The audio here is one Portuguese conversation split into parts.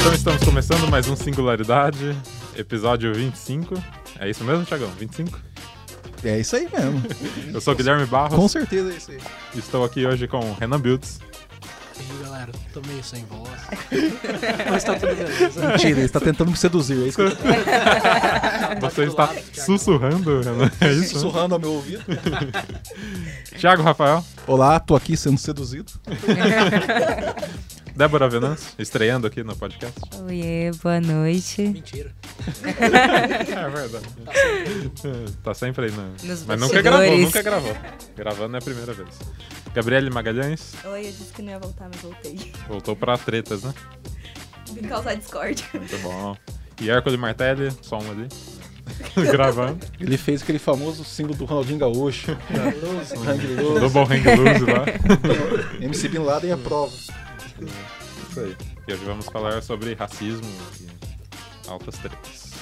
Então estamos começando mais um Singularidade, episódio 25. É isso mesmo, Thiagão? 25? É isso aí mesmo. Eu sou o Guilherme Barros. Com certeza é isso aí. Estou aqui hoje com Renan Builds. E galera, tô meio sem voz. Mas tá tudo beleza. Mentira, ele está tentando me seduzir. É isso que eu tô Você está sussurrando, Renan? É isso? sussurrando ao meu ouvido. Thiago Rafael, Olá, tô aqui sendo seduzido. Débora Venâncio, estreando aqui no podcast. Oiê, boa noite. Mentira. É verdade. Tá sempre aí, né? Nos Mas nunca gravou, nunca gravou. Gravando é a primeira vez. Gabriele Magalhães, Oi, eu disse que não ia voltar, mas voltei. voltou pra tretas, né? Vim causar discord. Muito bom. E Hércules Martelli, som ali. Gravando. Ele fez aquele famoso símbolo do Ronaldinho Gaúcho. Hang loose. Double hang loose lá. MC Bin Laden é prova. Isso aí. E hoje vamos falar sobre racismo e altas tretas.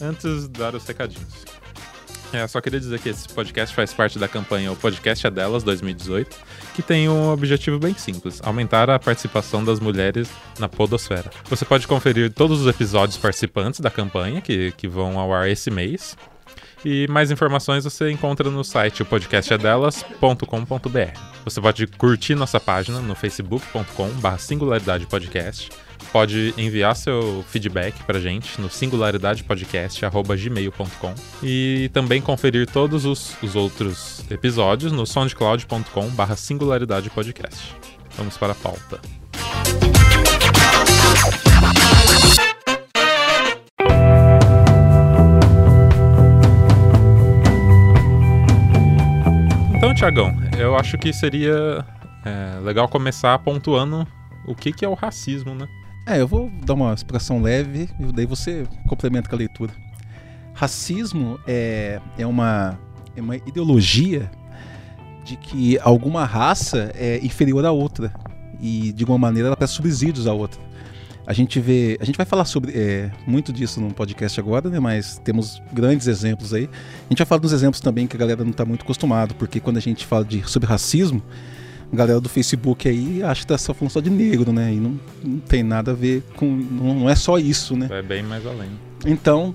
Antes, dar os recadinhos. É, só queria dizer que esse podcast faz parte da campanha O Podcast é Delas 2018, que tem um objetivo bem simples: aumentar a participação das mulheres na Podosfera. Você pode conferir todos os episódios participantes da campanha, que, que vão ao ar esse mês. E mais informações você encontra no site podcastadelas.com.br. Você pode curtir nossa página no facebook.com.br singularidadepodcast. Pode enviar seu feedback pra gente no singularidadepodcast.gmail.com e também conferir todos os, os outros episódios no soundcloud.com.br singularidadepodcast. Vamos para a pauta. Então, Tiagão, eu acho que seria é, legal começar pontuando o que, que é o racismo, né? É, eu vou dar uma explicação leve e daí você complementa com a leitura. Racismo é, é, uma, é uma ideologia de que alguma raça é inferior à outra e de alguma maneira ela presta subsídios à outra. A gente vê, a gente vai falar sobre é, muito disso no podcast agora, né? Mas temos grandes exemplos aí. A gente vai falar dos exemplos também que a galera não está muito acostumado, porque quando a gente fala de sobre racismo, galera do Facebook aí acha que tá só falando só de negro, né? E não, não tem nada a ver com. Não, não é só isso, né? É bem mais além. Então,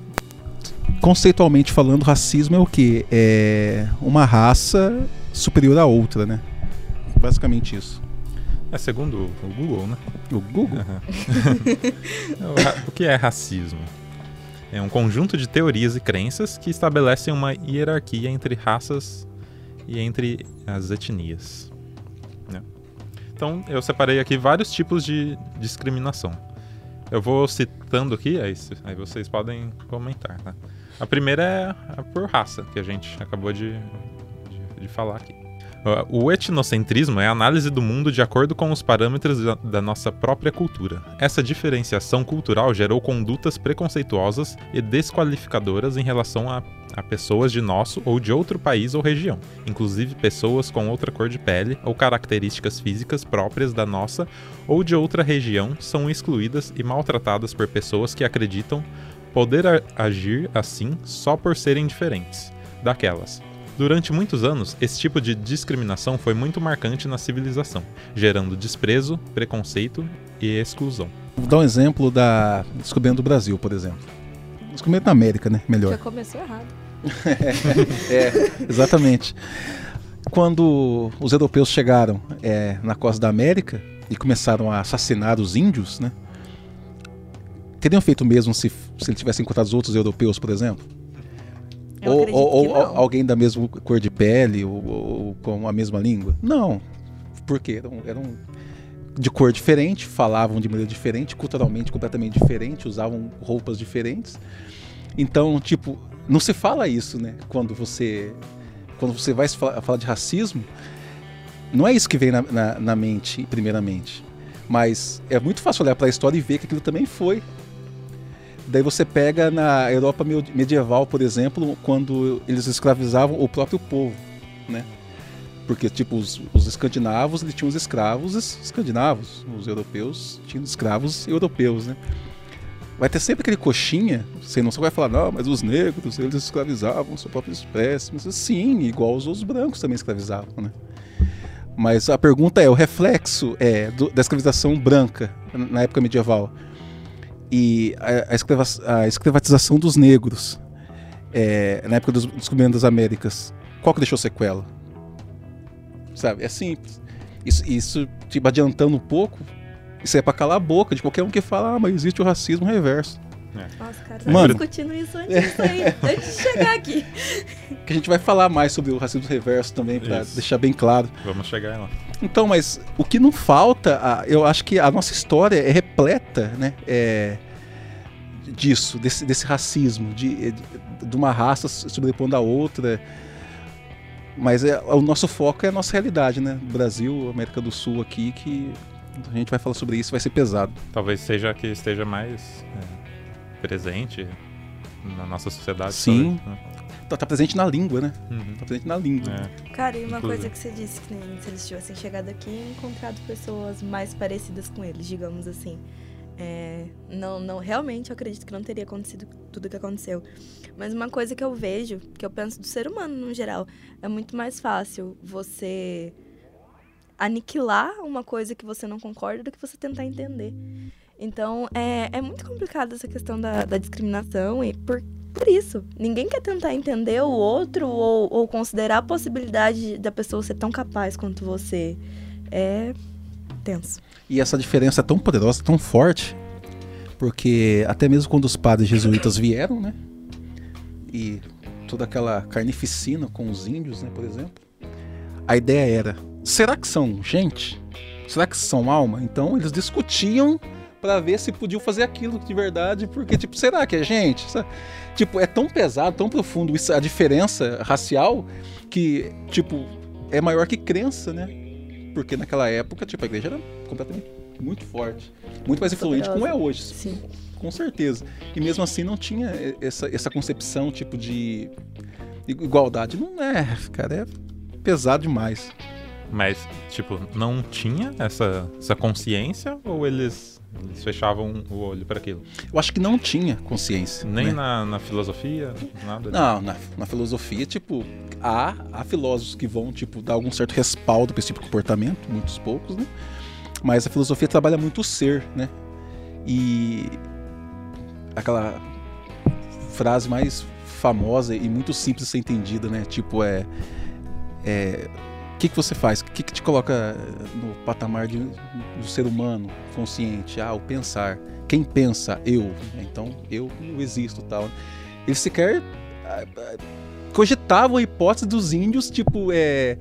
conceitualmente falando, racismo é o quê? É uma raça superior à outra, né? Basicamente isso. É segundo o Google, né? O Google? Ra- o que é racismo? É um conjunto de teorias e crenças que estabelecem uma hierarquia entre raças e entre as etnias. Então, eu separei aqui vários tipos de discriminação. Eu vou citando aqui, aí, aí vocês podem comentar. tá? A primeira é a por raça, que a gente acabou de, de, de falar aqui. Uh, O etnocentrismo é a análise do mundo de acordo com os parâmetros da, nossa própria cultura. Essa diferenciação cultural gerou condutas preconceituosas e desqualificadoras em relação a, a pessoas de nosso ou de outro país ou região, inclusive pessoas com outra cor de pele ou características físicas próprias da nossa ou de outra região são excluídas e maltratadas por pessoas que acreditam poder agir assim só por serem diferentes daquelas. Durante muitos anos, esse tipo de discriminação foi muito marcante na civilização, gerando desprezo, preconceito e exclusão. Vou dar um exemplo da descoberta do Brasil, por exemplo. Descoberta da América, né? Melhor. Já começou errado. É, exatamente. Quando os europeus chegaram é, na costa da América e começaram a assassinar os índios, né? Teriam feito o mesmo se, se eles tivessem encontrado os outros europeus, por exemplo? Ou ou- ou alguém da mesma cor de pele ou, ou com a mesma língua? Não. Porque eram, eram de cor diferente, falavam de maneira diferente, culturalmente completamente diferente, usavam roupas diferentes. Então, tipo, não se fala isso, né? Quando você quando você vai se fa- falar de racismo, não é isso que vem na, na- na mente, primeiramente. Mas é muito fácil olhar para a história e ver que aquilo também foi. Daí você pega na Europa me- medieval, por exemplo, quando eles escravizavam o próprio povo, né? Porque, tipo, os, os escandinavos, eles tinham os escravos es- escandinavos, os europeus tinham escravos europeus, né? vai ter sempre aquele coxinha, você não só vai falar, não, mas os negros, eles escravizavam sua própria espécie. Mas sim, igual os outros brancos também escravizavam, né? Mas a pergunta é, o reflexo é do, da escravização branca na época medieval e a, a, escravatização dos negros é, na época dos descobrimentos das Américas, qual que deixou sequela? Sabe, é simples. Isso, isso tipo, adiantando um pouco, isso é pra calar a boca de qualquer um que fala, ah, mas existe o racismo reverso. Nossa, cara, Mano. Mano. discutindo isso antes, aí, antes de chegar aqui. Que a gente vai falar mais sobre o racismo reverso também, pra Isso. deixar bem claro. Vamos chegar lá. Então, mas o que não falta, a- eu acho que a nossa história é repleta, né? É, disso, desse, desse racismo, de, de, de uma raça sobrepondo à outra. Mas é, o nosso foco é a nossa realidade, né? Brasil, América do Sul aqui, que a gente vai falar sobre isso, vai ser pesado. Talvez seja que esteja mais é, presente na nossa sociedade. Sim. talvez, né? Tá, tá presente na língua, né? Uhum. Tá presente na língua. É. Cara, e uma Inclusive. coisa que você disse, que nem se eles tivessem chegado aqui e encontrado pessoas mais parecidas com eles, digamos assim. É, não, não, realmente eu acredito que não teria acontecido tudo que aconteceu. Mas uma coisa que eu vejo, que eu penso do ser humano no geral, é muito mais fácil você aniquilar uma coisa que você não concorda do que você tentar entender. Então, é, é muito complicado essa questão da, da discriminação e por, por isso. Ninguém quer tentar entender o outro ou, ou considerar a possibilidade da pessoa ser tão capaz quanto você. É tenso. E essa diferença é tão poderosa, tão forte, porque até mesmo quando os padres jesuítas vieram, né? E toda aquela carnificina com os índios, né, por exemplo, a ideia era: será que são gente? Será que são alma? Então eles discutiam para ver se podiam fazer aquilo de verdade, porque tipo, será que é gente? Tipo, é tão pesado, tão profundo isso, a diferença racial que tipo é maior que crença, né? Porque naquela época, tipo, a igreja era completamente muito forte, muito mais influente como é hoje, Sim. com certeza. E mesmo assim não tinha essa, essa concepção tipo de igualdade. Não é, cara, é pesado demais. Mas, tipo, não tinha essa, essa consciência ou eles, eles fechavam o olho para aquilo? Eu acho que não tinha consciência. Nem né? na, na filosofia, nada Não, na, na filosofia, tipo, há, há filósofos que vão, tipo, dar algum certo respaldo para esse tipo de comportamento, muitos poucos, né? Mas a filosofia trabalha muito o ser, né? E aquela frase mais famosa e muito simples de ser entendida, né? Tipo, é. é o que, que você faz? O que, que te coloca no patamar de, do ser humano consciente? Ah, o pensar. Quem pensa? Eu. Então, eu, eu existo tal. Eles sequer ah, cogitavam a hipótese dos índios, tipo, é,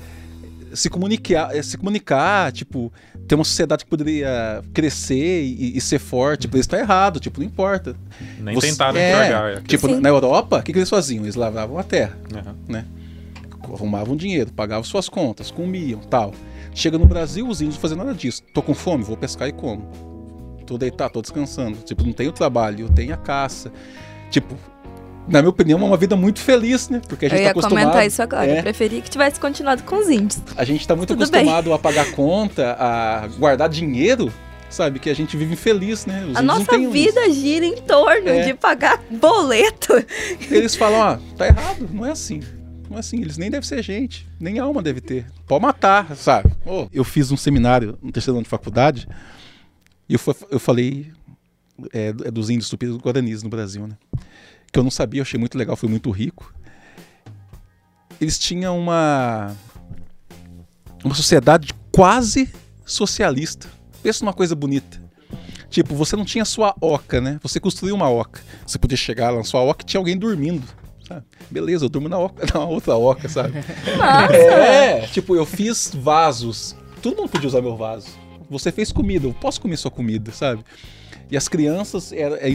se comunicar, é, se comunicar, tipo, ter uma sociedade que poderia crescer e, e ser forte. Tipo, isso tá errado, tipo, não importa. Nem Você- tentaram é, enxergar. aquilo. Tipo, Sim. na Europa, o que, que eles faziam? Eles lavavam a terra, Aham. Arrumavam dinheiro, pagavam suas contas, comiam, tal. Chega no Brasil, os índios não fazem nada disso. Tô com fome, vou pescar e como. Tô deitado, tô descansando. Tipo, não tenho trabalho, eu tenho a caça. Tipo, na minha opinião, é uma vida muito feliz, né? Porque a gente Eu tá ia acostumado. comentar isso agora. É. Eu preferi que tivesse continuado com os índios. A gente tá muito Tudo acostumado a pagar conta, a guardar dinheiro, sabe? Que a gente vive infeliz, né? Os a nossa vida gira em torno É. de pagar boleto. Eles falam, ó, tá errado, não é assim. É assim, eles nem devem ser gente, nem alma deve ter. Pode matar, sabe? Ô, eu fiz um seminário no terceiro ano de faculdade e eu, eu falei é, é dos índios tupis e guaranis no Brasil, né? Que eu não sabia, eu achei muito legal, foi muito rico. Eles tinham uma uma sociedade quase socialista. Pensa numa coisa bonita. Tipo, você não tinha sua oca, né? Você construiu uma oca. Você podia chegar lá na sua oca e tinha alguém dormindo. Sabe? Beleza, eu durmo na, oca, na outra oca, sabe? Nossa! É, tipo, eu fiz vasos. Todo mundo podia usar meu vaso. Você fez comida, eu posso comer sua comida, sabe? E as crianças era- é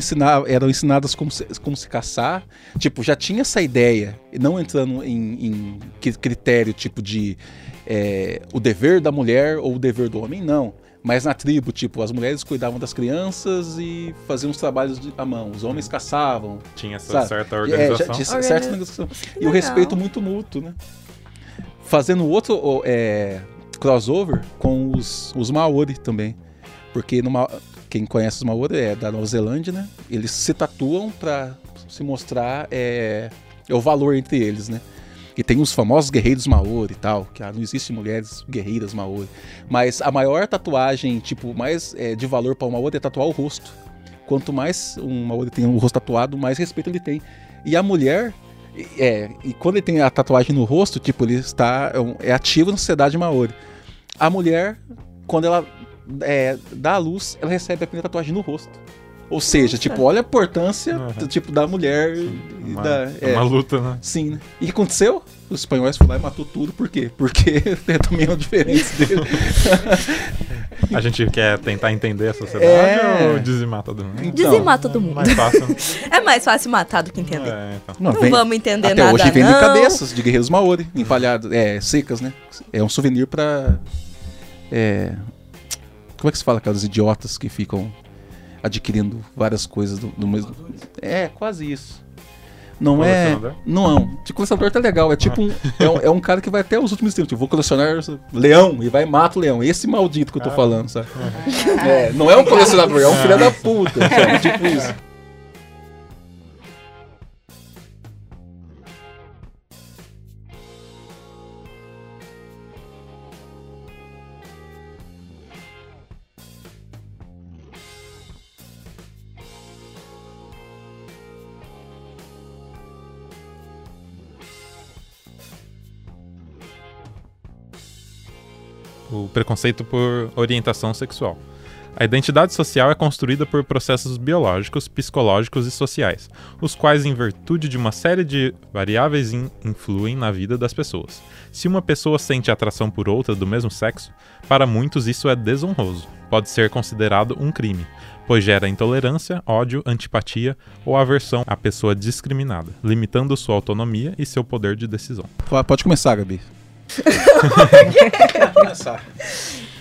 eram ensinadas como se, como se caçar. Tipo, já tinha essa ideia, e não entrando em, em critério tipo de é, o dever da mulher ou o dever do homem, não. Mas na tribo, tipo, as mulheres cuidavam das crianças e faziam os trabalhos de, à mão. Os homens caçavam. Tinha essa Sabe? certa É, já organização. tinha Organiza- certa organização. E o respeito muito mútuo, né? Fazendo outro é, crossover com os, os Maori também. Porque numa, quem conhece os Maori é da Nova Zelândia, né? Eles se tatuam para se mostrar é, é, o valor entre eles, né? E tem os famosos guerreiros Maori e tal, que ah, não existe mulheres guerreiras Maori. Mas a maior tatuagem, tipo, mais é, de valor para o Maori é tatuar o rosto. Quanto mais um Maori tem o rosto tatuado, mais respeito ele tem. E a mulher, é, e quando ele tem a tatuagem no rosto, tipo, ele está é, é ativo na sociedade Maori. A mulher, quando ela é, dá a luz, ela recebe a primeira tatuagem no rosto. Ou seja, tipo, olha a importância uhum. tipo, da mulher. Uma, da, é, uma luta, né? Sim, né? E o que aconteceu? Os espanhóis foram lá e matou tudo. Por quê? Porque é também uma diferença dele. a gente quer tentar entender a sociedade é... ou dizimar todo mundo? Então, dizimar todo mundo. Mais fácil. é mais fácil matar do que entender. É, então. Não, não vem, vamos entender até nada. hoje vem não. cabeças de guerreiros maori, empalhados, é, secas, né? É um souvenir pra. É, como é que se fala aquelas idiotas que ficam adquirindo várias coisas do, do mesmo. É, quase isso. Não é. Não. De colecionador tá legal. É tipo um. É um, é um cara que vai até os últimos tempos. Tipo, vou colecionar leão e vai e mata o leão. Esse maldito que eu tô falando, sabe? É, não é um colecionador, é um filho da puta. Sabe? Tipo isso. O preconceito por orientação sexual. A identidade social é construída por processos biológicos, psicológicos e sociais, os quais, em virtude de uma série de variáveis, in influem na vida das pessoas. Se uma pessoa sente atração por outra do mesmo sexo, para muitos isso é desonroso. Pode ser considerado um crime, pois gera intolerância, ódio, antipatia ou aversão à pessoa discriminada, limitando sua autonomia e seu poder de decisão. Pode começar, Gabi. Pode começar.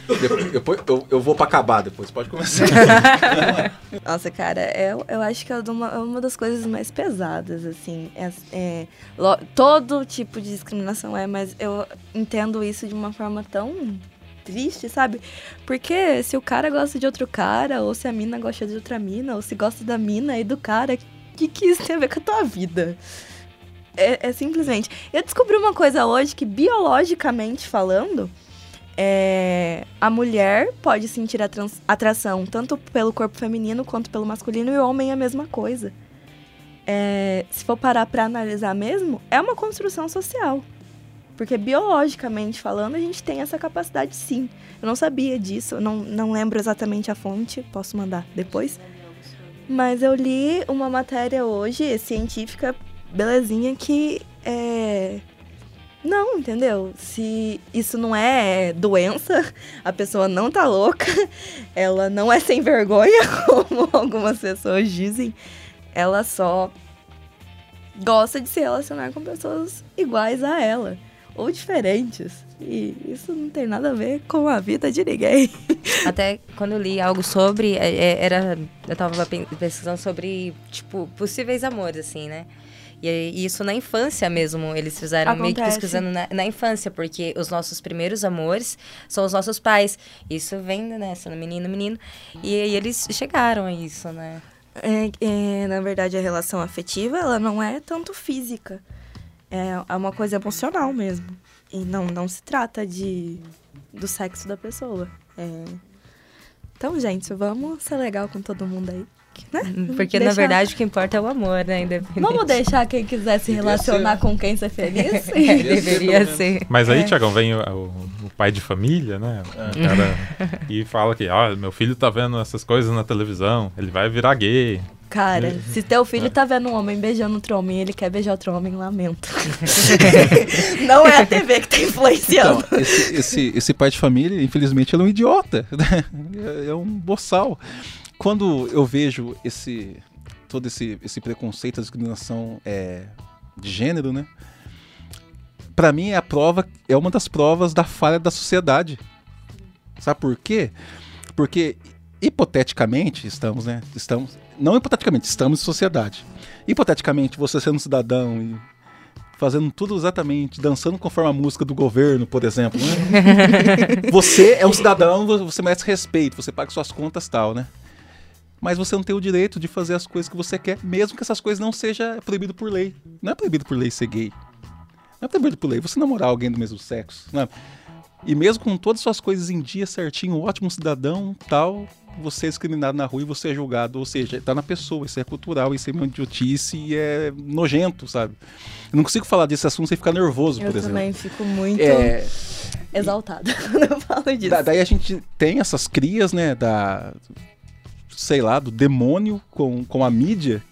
Depois, eu, eu vou pra acabar depois, pode começar. Nossa, cara, eu, eu acho que é uma, uma das coisas mais pesadas, assim. É, é, lo, todo tipo de discriminação é, mas eu entendo isso de uma forma tão triste, sabe? Porque se o cara gosta de outro cara, ou se a mina gosta de outra mina, ou se gosta da mina e do cara, o que, que isso tem a ver com a tua vida? É, é, simplesmente. Eu descobri uma coisa hoje que, biologicamente falando, é, a mulher pode sentir atração tanto pelo corpo feminino quanto pelo masculino, e o homem é a mesma coisa. É, se for parar pra analisar mesmo, é uma construção social. Porque biologicamente falando, a gente tem essa capacidade sim. Eu não sabia disso, não, não lembro exatamente a fonte, posso mandar depois. Mas eu li uma matéria hoje, científica, belezinha que é. Não, entendeu? Se isso não é doença, a pessoa não tá louca, ela não é sem vergonha, como algumas pessoas dizem, ela só gosta de se relacionar com pessoas iguais a ela ou diferentes. E isso não tem nada a ver com a vida de ninguém. Até quando eu li algo sobre, é, é, era eu tava pesquisando sobre, tipo, possíveis amores, assim, né? E isso na infância mesmo, eles fizeram Acontece. meio que pesquisando na, na, infância, porque os nossos primeiros amores são os nossos pais. Isso vem, né, sendo menino, menino. E, e eles chegaram a isso, né? É, é, na verdade, a relação afetiva, ela não é tanto física. É, é uma coisa emocional mesmo. E não, não se trata de do sexo da pessoa. É... Então, gente, vamos ser legal com todo mundo aí. Né? Uhum. Porque deixar... na verdade o que importa é o amor, né? Vamos deixar quem quiser se relacionar com quem ser feliz? é, deveria ser. Mas aí, é. Tiagão, vem o, o, o, pai de família, né? É. Cara, e fala que, ó, meu filho tá vendo essas coisas na televisão, ele vai virar gay. Cara, se teu filho é. tá vendo um homem beijando outro homem e ele quer beijar outro homem, lamento. Não é a TV que tá influenciando. Então, esse, esse, esse, pai de família, infelizmente, ele é um idiota. Né? É um boçal quando eu vejo esse todo esse, esse preconceito, a discriminação é, de gênero, né? Para mim é a prova, é uma das provas da falha da sociedade. Sabe por quê? Porque hipoteticamente estamos, né? Estamos, não hipoteticamente, estamos em sociedade. Hipoteticamente, você sendo um cidadão e fazendo tudo exatamente, dançando conforme a música do governo, por exemplo. Né? você é um cidadão, você merece respeito, você paga suas contas tal, né? Mas você não tem o direito de fazer as coisas que você quer, mesmo que essas coisas não sejam proibido por lei. Não é proibido por lei ser gay. Não é proibido por lei você namorar alguém do mesmo sexo. Não é? E mesmo com todas as suas coisas em dia certinho, um ótimo cidadão, tal, você é discriminado na rua e você é julgado. Ou seja, tá na pessoa, isso é cultural, isso é uma idiotice e é nojento, sabe? Eu não consigo falar desse assunto sem ficar nervoso, eu por exemplo. Eu também fico muito é... exaltada quando eu falo disso. Da, daí a gente tem essas crias, né, da... Sei lá, do demônio com, com a mídia,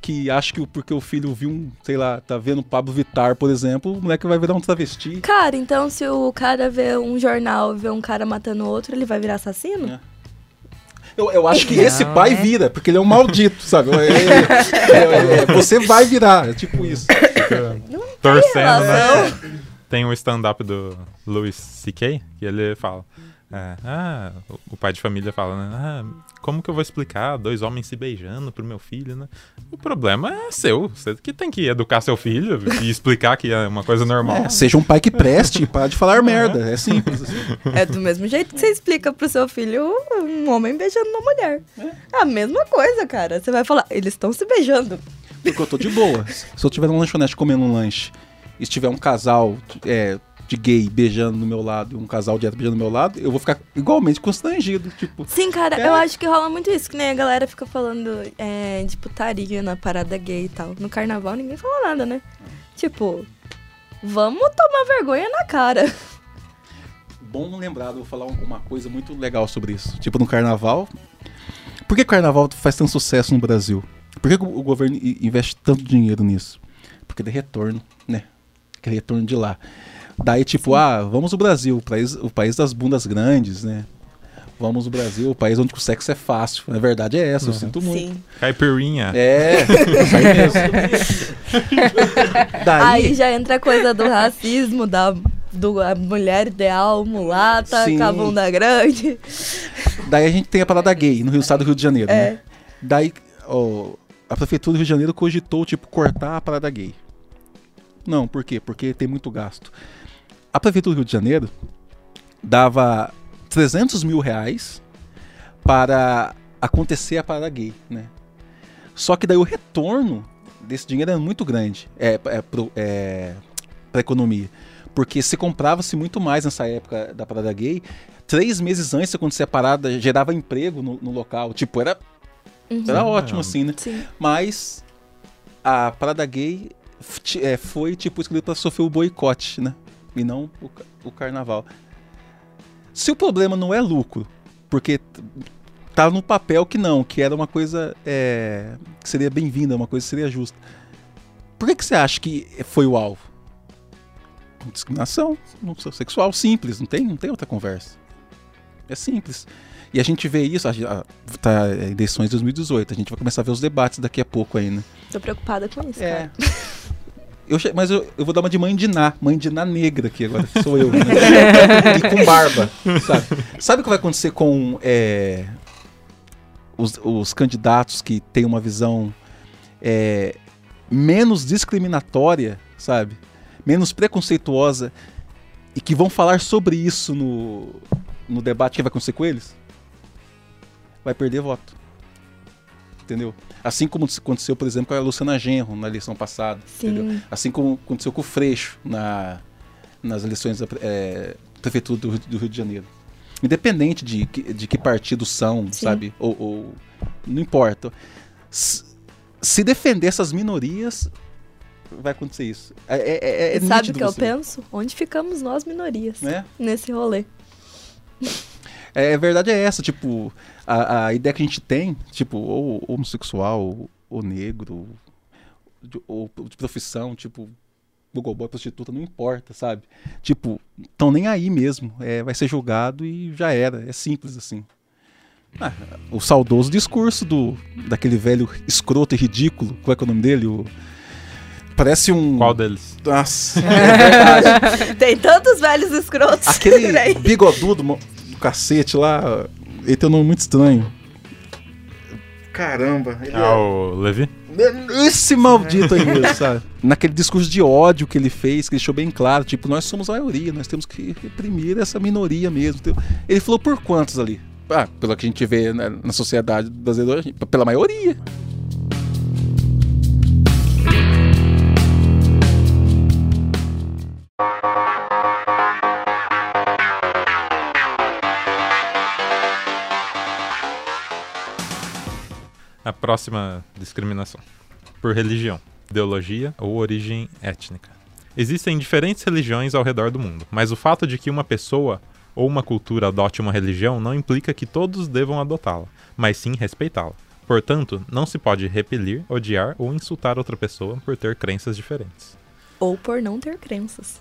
que acha que porque o filho viu um, sei lá, tá vendo Pablo Vittar, por exemplo, o moleque vai virar um travesti. Cara, então se o cara vê um jornal, vê um cara matando outro, ele vai virar assassino? É. Eu, eu acho que não, esse pai é. vira, porque ele é um maldito, sabe? É, é, é, você vai virar, é tipo isso. Fica torcendo, né? Tem um stand-up do Louis C.K. que ele fala. É, ah, o pai de família fala, né? Ah, como que eu vou explicar dois homens se beijando pro meu filho, né? O problema é seu. Você que tem que educar seu filho e explicar que é uma coisa normal. É, seja um pai que preste, para de falar merda. É simples. Assim. É do mesmo jeito que você explica pro seu filho um homem beijando uma mulher. É a mesma coisa, cara. Você vai falar, eles estão se beijando. Porque eu tô de boa. Se eu tiver num lanchonete comendo um lanche e estiver um casal é, de gay beijando no meu lado, um casal de hétero beijando no meu lado, eu vou ficar igualmente constrangido, tipo... Sim, cara, é... eu acho que rola muito isso, que nem a galera fica falando é, de putaria na parada gay e tal. No carnaval ninguém fala nada, né? Tipo, vamos tomar vergonha na cara. Bom lembrado, vou falar uma coisa muito legal sobre isso. Tipo, no carnaval... Por que o carnaval faz tanto sucesso no Brasil? Por que o governo investe tanto dinheiro nisso? Porque tem retorno, né? Aquele retorno de lá. Daí, tipo, Sim. ah, vamos o Brasil, o país, o país das bundas grandes, né? Vamos o Brasil, o país onde o sexo é fácil. Na verdade é essa, uhum. eu sinto muito. Sim. Caipirinha. É. Daí... Aí já entra a coisa do racismo, da do a mulher ideal, mulata, Sim. com a bunda grande. Daí a gente tem a parada gay no Rio, estado do Rio de Janeiro, é. né? Daí ó, a prefeitura do Rio de Janeiro cogitou, tipo, cortar a parada gay. Não, por quê? Porque tem muito gasto a Prefeitura do Rio de Janeiro dava 300 mil reais para acontecer a parada gay, né? Só que daí o retorno desse dinheiro era muito grande é, é, é, para a economia. Porque se comprava-se muito mais nessa época da parada gay. Três meses antes de acontecer a parada, gerava emprego no, no local. Tipo, era, uhum. era ótimo, assim, né? Sim. Mas a parada gay é, foi, tipo, escolhida para sofrer o boicote, né? E não o, o carnaval. Se o problema não é lucro, porque tá no papel que não, que era uma coisa é, que seria bem-vinda, uma coisa que seria justa. Por que, que você acha que foi o alvo? Discriminação sexual simples, não tem, não tem outra conversa. É simples. E a gente vê isso, a, a, tá eleições de 2018, a gente vai começar a ver os debates daqui a pouco ainda. Tô preocupada com isso, é. Eu, mas eu, eu, vou dar uma de mãe de Ná, mãe de Ná negra aqui agora, sou eu. Né? e com barba, sabe? Sabe o que vai acontecer com é, os, os, candidatos que têm uma visão é, menos discriminatória, sabe? Menos preconceituosa e que vão falar sobre isso no, no debate que vai acontecer com eles? Vai perder voto. Entendeu? Assim como aconteceu, por exemplo, com a Luciana Genro na eleição passada. Entendeu? Assim como aconteceu com o Freixo na, nas eleições da é, prefeitura do, do, Rio de Janeiro. Independente de, de que partido são, Sim. sabe? Ou, ou, não importa. Se defender essas minorias, vai acontecer isso. É, é, é, é sabe o que eu penso? Onde ficamos nós minorias é? nesse rolê? É, a verdade é essa, tipo, a, a ideia que a gente tem, tipo, ou homossexual, ou negro, ou de profissão, tipo, Google Boy, prostituta, não importa, sabe? Tipo, tão nem aí mesmo. É, vai ser julgado e já era. É simples assim. Ah, o saudoso discurso do daquele velho escroto e ridículo, qual é, que é o nome dele? O, parece um. Qual deles? Nossa, é Tem tantos velhos escrotos. Aquele bigodudo do cacete lá, ele tem um nome muito estranho. Caramba. Ele ah, é... o Levi? Esse maldito aí mesmo, sabe? Naquele discurso de ódio que ele fez, que deixou bem claro, tipo, nós somos a maioria, nós temos que reprimir essa minoria mesmo. Ele falou por quantos ali? ah, pelo que a gente vê na, na sociedade brasileira, pela maioria. Próxima discriminação. Por religião, ideologia ou origem étnica. Existem diferentes religiões ao redor do mundo, mas o fato de que uma pessoa ou uma cultura adote uma religião não implica que todos devam adotá-la, mas sim respeitá-la. Portanto, não se pode repelir, odiar ou insultar outra pessoa por ter crenças diferentes. Ou por não ter crenças.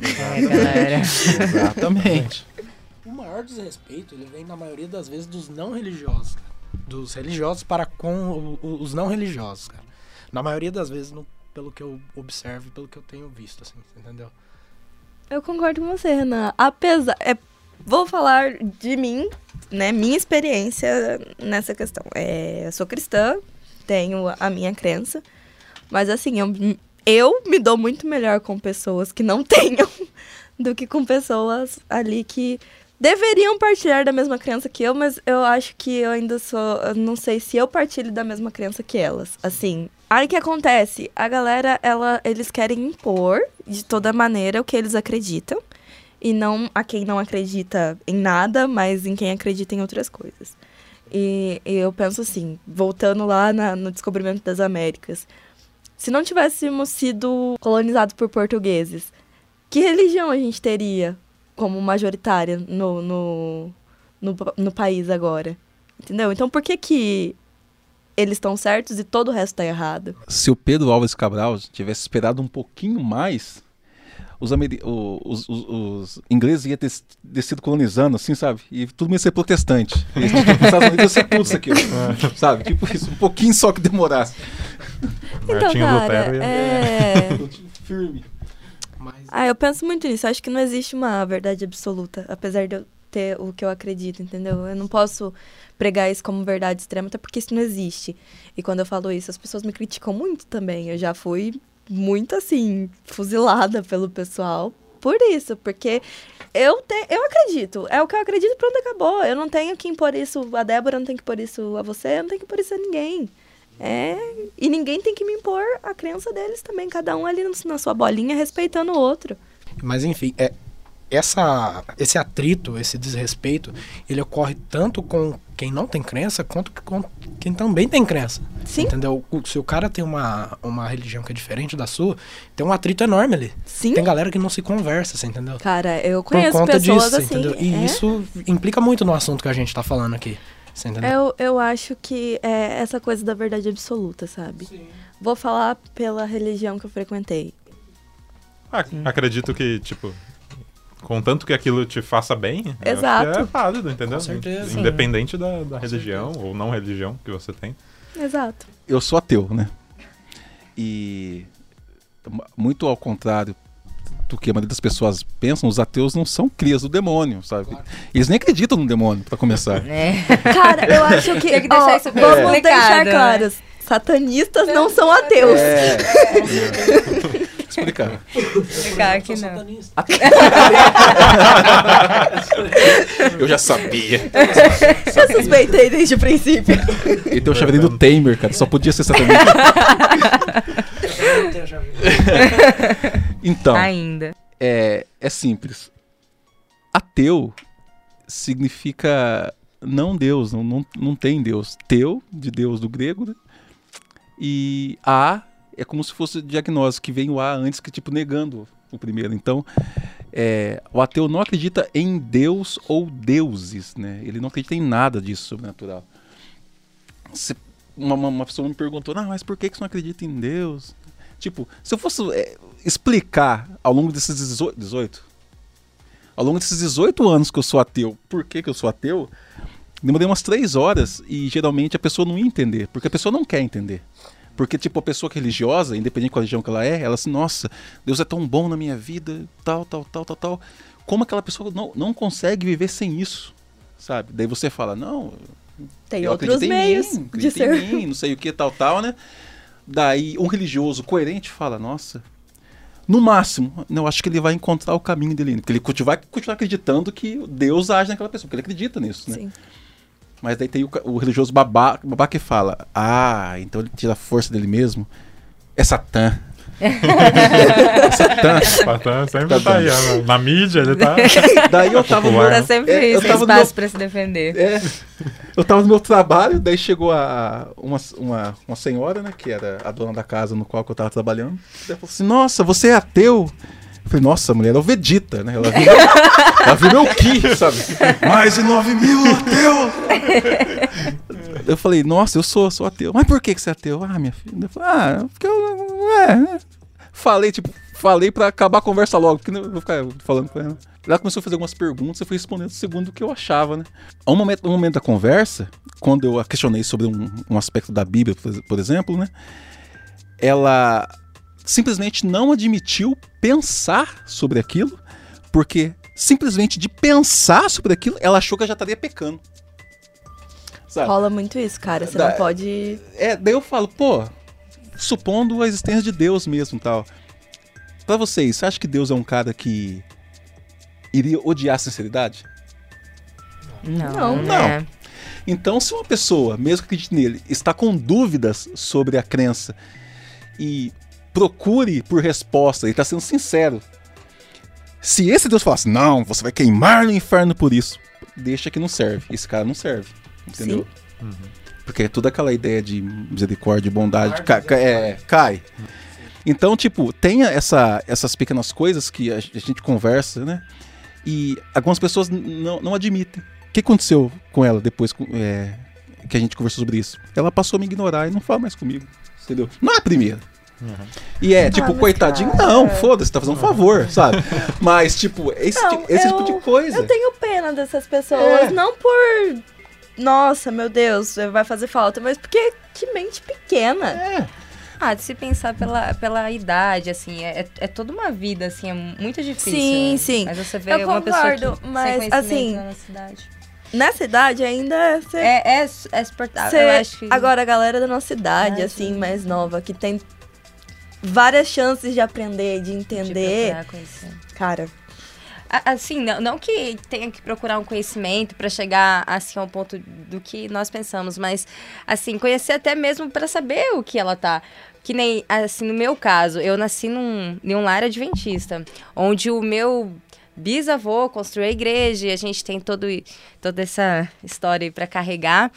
É, galera. Exatamente. O maior desrespeito ele vem na maioria das vezes dos não religiosos, cara. Dos religiosos para com os não religiosos, cara. Na maioria das vezes, no- pelo que eu observo, pelo que eu tenho visto, assim, entendeu? Eu concordo com você, Renan. Apesar. é, vou falar de mim, né? Minha experiência nessa questão. É, eu sou cristã, tenho a minha crença, mas assim, eu, eu me dou muito melhor com pessoas que não tenham do que com pessoas ali que deveriam partilhar da mesma crença que eu, mas eu acho que eu ainda sou. Eu não sei se eu partilho da mesma crença que elas. Assim. Aí que acontece? A galera, ela, eles querem impor de toda maneira o que eles acreditam. E não a quem não acredita em nada, mas em quem acredita em outras coisas. E, e eu penso assim, voltando lá na- no descobrimento das Américas. Se não tivéssemos sido colonizados por portugueses, que religião a gente teria como majoritária no, no, no, no país agora? Entendeu? Então por que que eles estão certos e todo o resto tá errado? Se o Pedro Alves Cabral tivesse esperado um pouquinho mais, os, os- os- os ingleses iam ter descido colonizando, assim, sabe? E tudo ia ser protestante. E, os Estados Unidos ia ser tudo isso aqui, ó. sabe? Tipo isso, um pouquinho só que demorasse. Então, Martinho cara, Lutero ia- é... Firme. Mas Ah, eu penso muito nisso. Acho que não existe uma verdade absoluta, apesar de eu ter o que eu acredito, entendeu? Eu não posso pregar isso como verdade extrema, até porque isso não existe. E quando eu falo isso, as pessoas me criticam muito também. Eu já fui muito, assim, fuzilada pelo pessoal por isso, porque eu, te, eu acredito. É o que eu acredito pronto, acabou. Eu não tenho que impor isso a Débora, eu não tenho que impor isso a você, eu não tenho que impor isso a ninguém. É, e ninguém tem que me impor a crença deles também, cada um ali na sua bolinha respeitando o outro. Mas enfim, é, essa, esse atrito, esse desrespeito, ele ocorre tanto com quem não tem crença, quanto com quem também tem crença. Sim. Entendeu? Se o cara tem uma, uma religião que é diferente da sua, tem um atrito enorme ali. Sim. Tem galera que não se conversa, você entendeu? Cara, eu Por conheço conta pessoas disso, assim. entendeu? E é. isso implica muito no assunto que a gente tá falando aqui. Você entendeu? Eu, eu acho que é essa coisa da verdade absoluta, sabe? Vou falar pela religião que eu frequentei. Ah, acredito que, tipo, contanto que aquilo te faça bem, acho Exato. é válido, entendeu? Com certeza. Sim. Independente da, da religião ou não religião que você tem. Exato. Eu sou ateu, né? E muito ao contrário do que a maioria das pessoas pensam, os ateus não são crias do demônio, sabe? Eles nem acreditam no demônio, pra começar. É. Cara, eu acho que. Tem que deixar ó, isso bem Vamos explicado, deixar né? claros. Satanistas não são ateus. É. Explicar. Ficar aqui não. Eu já sabia. Eu suspeitei desde o princípio. E tem o chaveirinho do Tamer, cara. Só podia ser satanista. Então, Ainda. é, é simples. Ateu significa não Deus, não, não, não tem Deus. Teu, de Deus do grego, né? E A é como se fosse diagnóstico, que vem o A antes, que tipo negando o primeiro. Então, é, o ateu não acredita em Deus ou deuses, né? Ele não acredita em nada disso sobrenatural. Se- uma, uma- pessoa me perguntou, não, mas por que você não acredita em Deus? Tipo, se eu fosse é, explicar ao longo desses 18, 18, ao longo desses 18 anos que eu sou ateu, por que, que eu sou ateu, demorei umas 3 horas e geralmente a pessoa não ia entender, porque a pessoa não quer entender. Porque, tipo, a pessoa que é religiosa, independente da religião que ela é, ela assim, nossa, Deus é tão bom na minha vida, tal, tal, tal, tal, tal. Como aquela pessoa não, não consegue viver sem isso, sabe? Daí você fala, não, Tem eu outros meios mim, de ser. em mim, não sei o que, tal, tal, né? Daí um religioso coerente fala, nossa, No máximo, eu acho que ele vai encontrar o caminho dele. Porque ele vai continuar acreditando que Deus age naquela pessoa, porque ele acredita nisso, né? Sim. Mas daí tem o, o religioso babá, babá que fala: Ah, então ele tira a força dele mesmo. É Satã. Satã. Satã sempre tá, tá aí, na mídia ele tá. Daí eu tava no. Tá sempre é, isso, eu tava espaço meu, pra se defender. É, eu tava no meu trabalho, daí chegou a, uma, uma, uma senhora, né, que era a dona da casa no qual eu tava trabalhando. Daí falou assim: Nossa, você é ateu? Eu falei, nossa, a mulher é o Vegeta, né? Ela viu, ela viu meu Ki, sabe? Mais de 9 mil ateu! Eu falei, nossa, eu sou, sou ateu. Mas por que, que você é ateu? Ah, minha filha. Eu falei, ah, porque eu. É, né? Falei, tipo, falei pra acabar a conversa logo, porque não vou ficar falando com ela. Ela começou a fazer algumas perguntas, eu fui respondendo segundo o que eu achava, né? A um momento, um momento da conversa, quando eu a questionei sobre um, um aspecto da Bíblia, por exemplo, né? Ela simplesmente não admitiu pensar sobre aquilo, porque simplesmente de pensar sobre aquilo, ela achou que já estaria pecando. Sabe? Rola muito isso, cara. Você da, não pode. É, daí eu falo, pô, supondo a existência de Deus mesmo tal. Pra vocês, você acha que Deus é um cara que iria odiar a sinceridade? Não. Não. não. É. Então, se uma pessoa, mesmo que acredite nele, está com dúvidas sobre a crença e procure por resposta, ele está sendo sincero. Se esse Deus falasse, não, você vai queimar no inferno por isso, deixa que não serve. Esse cara não serve. Entendeu? Uhum. Porque toda aquela ideia de misericórdia e bondade ca ca é, cai. Então, tipo, tenha essa, essas pequenas coisas que a gente conversa, né? E algumas pessoas não, não admitem. O que aconteceu com ela depois é, que a gente conversou sobre isso? Ela passou a me ignorar e não fala mais comigo. Entendeu? Não é a primeira. Uhum. E é, tipo, coitadinho, cara. não, foda-se, tá fazendo um favor, sabe? Mas, tipo, esse, não, esse eu, tipo de coisa. Eu tenho pena dessas pessoas, é. não por nossa, meu Deus, vai fazer falta, mas porque que mente pequena. É. Ah, de se pensar pela, pela idade, assim, é, é toda uma vida, assim, é muito difícil. Sim, né? sim. Mas você vê Eu uma concordo, pessoa que mas, assim, na cidade. Nessa idade ainda cê, é, é, é exportável, cê, eu acho que... Agora, a galera da nossa idade, assim, mais nova, que tem várias chances de aprender, de entender. De cara, Assim, não, não que tenha que procurar um conhecimento para chegar assim ao ponto do que nós pensamos, mas assim, conhecer até mesmo para saber o que ela tá. Que nem, assim, no meu caso, eu nasci num, em um lar adventista, onde o meu bisavô construiu a igreja e a gente tem todo, toda essa história para carregar.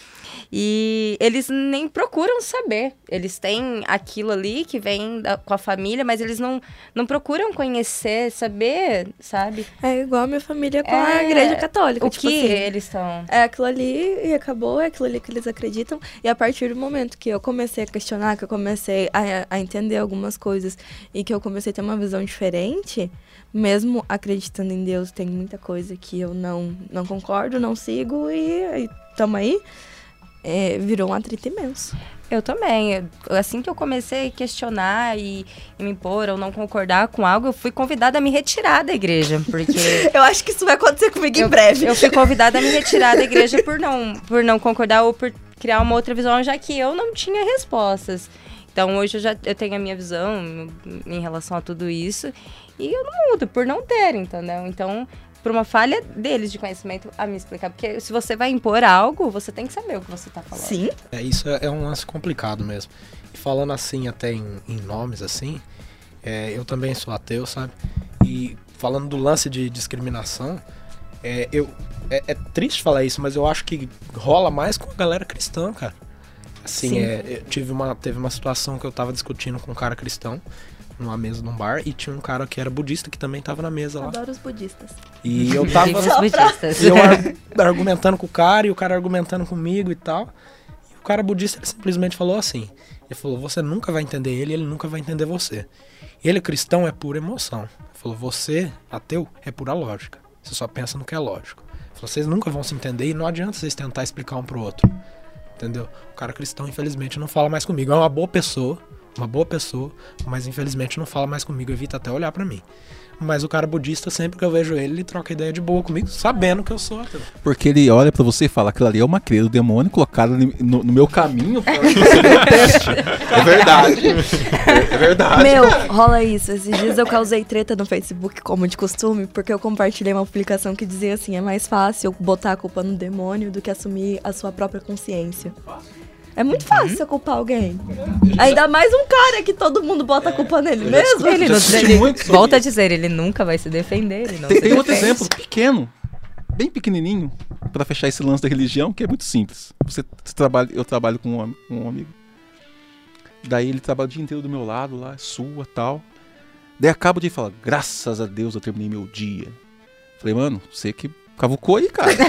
E eles nem procuram saber. Eles têm aquilo ali que vem da, com a família, mas eles não, não procuram conhecer, saber, sabe? É igual a minha família com é, a igreja católica. O tipo que assim, eles estão. É aquilo ali e acabou, é aquilo ali que eles acreditam. E a partir do momento que eu comecei a questionar, que eu comecei a, a entender algumas coisas e que eu comecei a ter uma visão diferente mesmo acreditando em Deus, tem muita coisa que eu não, não concordo, não sigo e, e tamo aí. É, virou um atrito imenso. Eu também. Assim que eu comecei a questionar e, e, me impor ou não concordar com algo, eu fui convidada a me retirar da igreja. Porque. eu acho que isso vai acontecer comigo eu, em breve. Eu fui convidada a me retirar da igreja por não, por não concordar ou por criar uma outra visão, já que eu não tinha respostas. Então hoje eu já eu tenho a minha visão em relação a tudo isso. E eu não mudo por não ter, entendeu? Então, por uma falha deles de conhecimento a me explicar. Porque se você vai impor algo, você tem que saber o que você tá falando. Sim. É, isso é, é um lance complicado mesmo. E falando assim, até em, em nomes assim, é, eu também sou ateu, sabe? E falando do lance de discriminação, é, eu, é, é, triste falar isso, mas eu acho que rola mais com a galera cristã, cara. Assim, é, tive uma, teve uma situação que eu tava discutindo com um cara cristão numa mesa num bar e tinha um cara que era budista que também tava na mesa lá. Adoro os budistas. E eu tava. os budistas. E eu ar argumentando com o cara e o cara argumentando comigo e tal. E o cara budista ele simplesmente falou assim: ele falou, você nunca vai entender ele, ele nunca vai entender você. Ele cristão é pura emoção. Ele falou, você, ateu, é pura lógica. Você só pensa no que é lógico. Ele falou, vocês nunca vão se entender e não adianta vocês tentar explicar um pro outro. Entendeu? O cara cristão, infelizmente, não fala mais comigo. É uma boa pessoa uma boa pessoa, mas infelizmente não fala mais comigo, evita até olhar para mim. Mas o cara budista, sempre que eu vejo ele, ele troca ideia de boa comigo, sabendo que eu sou ateu. Porque ele olha pra você e fala, aquilo ali é uma cria do demônio colocada no, no meu caminho pra que você deteste. É verdade. É, é verdade. Meu, rola isso. Esses dias eu causei treta no Facebook, como de costume, porque eu compartilhei uma publicação que dizia assim: é mais fácil botar a culpa no demônio do que assumir a sua própria consciência. É muito fácil você culpar alguém. Ainda mais um cara que todo mundo bota a culpa nele eu já mesmo. Ele, não- ele- volta a dizer, ele nunca vai se defender. Ele não Tem, se tem outro exemplo pequeno, bem pequenininho, pra fechar esse lance da religião, que é muito simples. Você, você trabalha, eu trabalho com um, um amigo. Daí ele trabalha o dia inteiro do meu lado lá, sua tal. Daí acaba de falar, graças a Deus eu terminei meu dia. Falei, mano, você que cavucou aí, cara.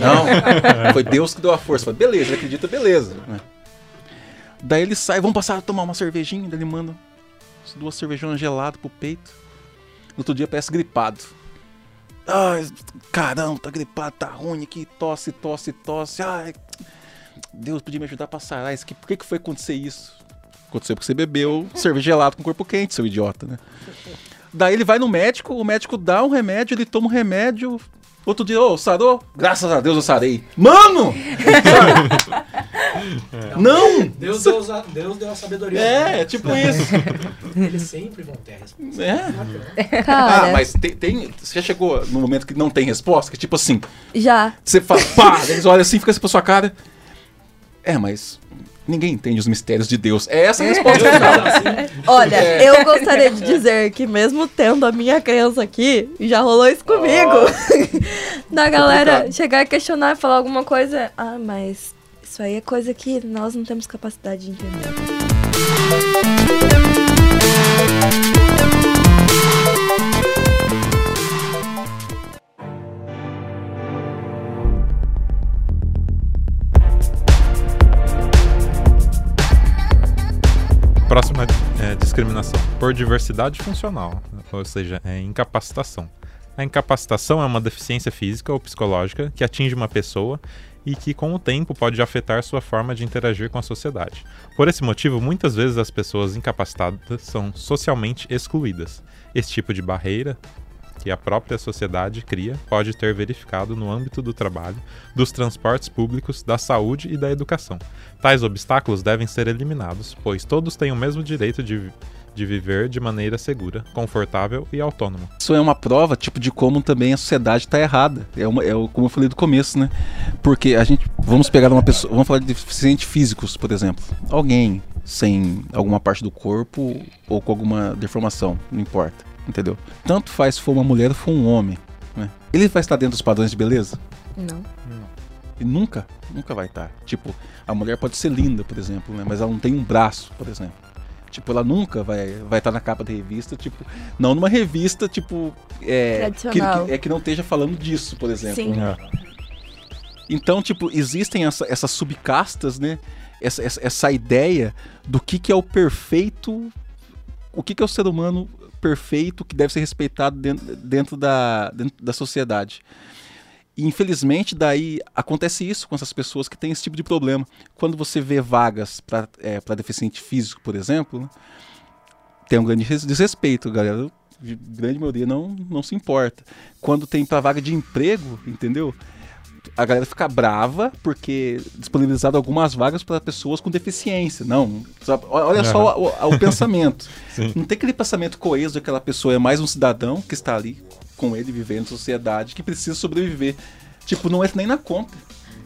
Não, foi Deus que deu a força. Falei, beleza, ele acredita, beleza. né? Daí ele sai, vamos passar a tomar uma cervejinha. Daí ele manda as duas cervejonas geladas pro peito. No outro dia parece gripado. Ai, caramba, tá gripado, tá ruim aqui, tosse, tosse, tosse. Ai, Deus podia me ajudar a passar isso. aqui. Por que, que foi acontecer isso? Aconteceu porque você bebeu cerveja gelada com corpo quente, seu idiota, né? Daí ele vai no médico, o médico dá um remédio, ele toma um remédio. Outro dia, ô, sarou? Graças a Deus eu sarei. Mano! Não! Deus deu, a- Deus deu a sabedoria. É, é tipo isso. Eles sempre vão ter a resposta. É. Cara, Ah, mas tem, tem- Você já chegou no momento que não tem resposta? Que tipo assim, já. você fala, pá, eles olham assim, fica assim pra sua cara. É, mas ninguém entende os mistérios de Deus. É essa a resposta final. Olha, É. eu gostaria de dizer que mesmo tendo a minha crença aqui, já rolou isso comigo. da galera Complicado. chegar a questionar e falar alguma coisa. Ah, mas isso aí é coisa que nós não temos capacidade de entender. Próxima é, discriminação por diversidade funcional, ou seja, é incapacitação. A incapacitação é uma deficiência física ou psicológica que atinge uma pessoa e que, com o tempo, pode afetar sua forma de interagir com a sociedade. Por esse motivo, muitas vezes as pessoas incapacitadas são socialmente excluídas. Esse tipo de barreira que a própria sociedade cria pode ter verificado no âmbito do trabalho, dos transportes públicos, da saúde e da educação. Tais obstáculos devem ser eliminados, pois todos têm o mesmo direito de, de viver de maneira segura, confortável e autônoma. Isso é uma prova, tipo, de como também a sociedade tá errada. É, uma, é como eu falei do começo, né? Porque a gente. Vamos pegar uma pessoa. Vamos falar de deficientes físicos, por exemplo. Alguém sem alguma parte do corpo ou com alguma deformação, não importa. Entendeu? Tanto faz se for uma mulher ou for um homem. Né? Ele vai estar dentro dos padrões de beleza? Não. E nunca, nunca vai estar. Tipo, a mulher pode ser linda, por exemplo, né? Mas ela não tem um braço, por exemplo. Tipo, ela nunca vai vai estar na capa da revista, tipo, não numa revista, tipo, é, que, que- é que não esteja falando disso, por exemplo. Sim. né? Então, tipo, existem essa- essas subcastas, né? Essa, essa, essa ideia do que, que é o perfeito, o que, que é o ser humano perfeito que deve ser respeitado dentro, dentro, da, dentro da sociedade. E infelizmente, daí acontece isso com essas pessoas que têm esse tipo de problema. Quando você vê vagas para é, deficiente físico, por exemplo, né, tem um grande res- desrespeito, galera. A grande maioria não, não se importa. Quando tem para vaga de emprego, entendeu? A galera fica brava porque disponibilizaram algumas vagas para pessoas com deficiência. Não, sabe? olha só o, o- o pensamento. Não tem aquele pensamento coeso de que aquela pessoa é mais um cidadão que está ali com ele vivendo em sociedade que precisa sobreviver. Tipo, não entra nem na conta.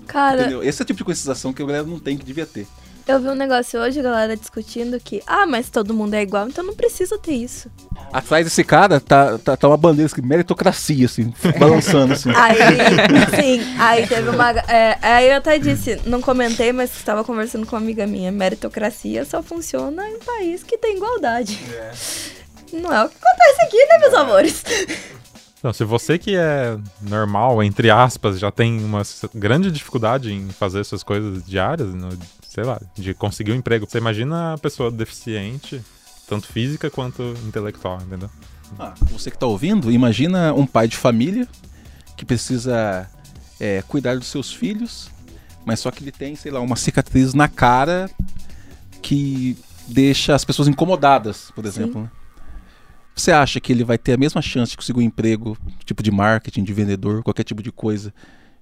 Cara, Entendeu? Esse é o tipo de conscientização que a galera não tem que devia ter. Eu vi um negócio hoje, a galera discutindo que, ah, mas todo mundo é igual, então não precisa ter isso. Atrás desse cara tá, tá, tá uma bandeira assim, meritocracia, assim, balançando assim. Aí, sim, aí teve uma. é, aí eu até disse, não comentei, mas estava conversando com uma amiga minha. Meritocracia só funciona em país que tem igualdade. Não é o que acontece aqui, né, meus amores? Então, se você que é normal, entre aspas, já tem uma grande dificuldade em fazer essas coisas diárias, no- sei lá, de conseguir um emprego, você imagina a pessoa deficiente, tanto física quanto intelectual, entendeu? Ah, você que tá ouvindo, imagina um pai de família que precisa é, cuidar dos seus filhos, mas só que ele tem, sei lá, uma cicatriz na cara que deixa as pessoas incomodadas, por exemplo. Né? Você acha que ele vai ter a mesma chance de conseguir um emprego, tipo de marketing, de vendedor, qualquer tipo de coisa,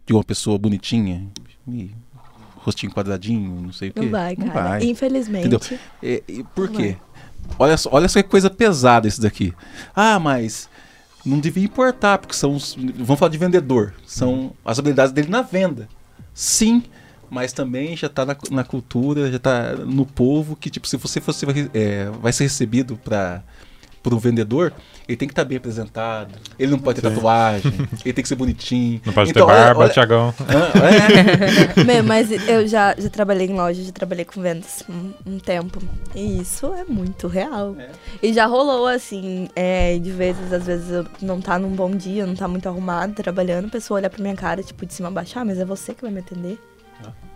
de uma pessoa bonitinha, e rostinho quadradinho, não sei o quê? Não vai, cara. Não vai. Infelizmente. E, e por quê? Olha só, olha só que coisa pesada isso daqui. Ah, mas não devia importar, porque são os. Vamos falar de vendedor. São as habilidades dele na venda. Sim, mas também já está na, na, cultura, já está no povo que, tipo, se você fosse, é, vai ser recebido para por um vendedor, ele tem que estar tá bem apresentado, ele não pode ter Sim. tatuagem, ele tem que ser bonitinho. Não pode então, ter barba, olha, Tiagão. Ah, é. mas eu já, já trabalhei em loja, já trabalhei com vendas um, um tempo. E isso é muito real. É. E já rolou, assim, é, de vezes, às vezes eu não tá num bom dia, não tá muito arrumado, trabalhando, a pessoa olha pra minha cara, tipo, de cima a baixo, ah, mas é você que vai me atender?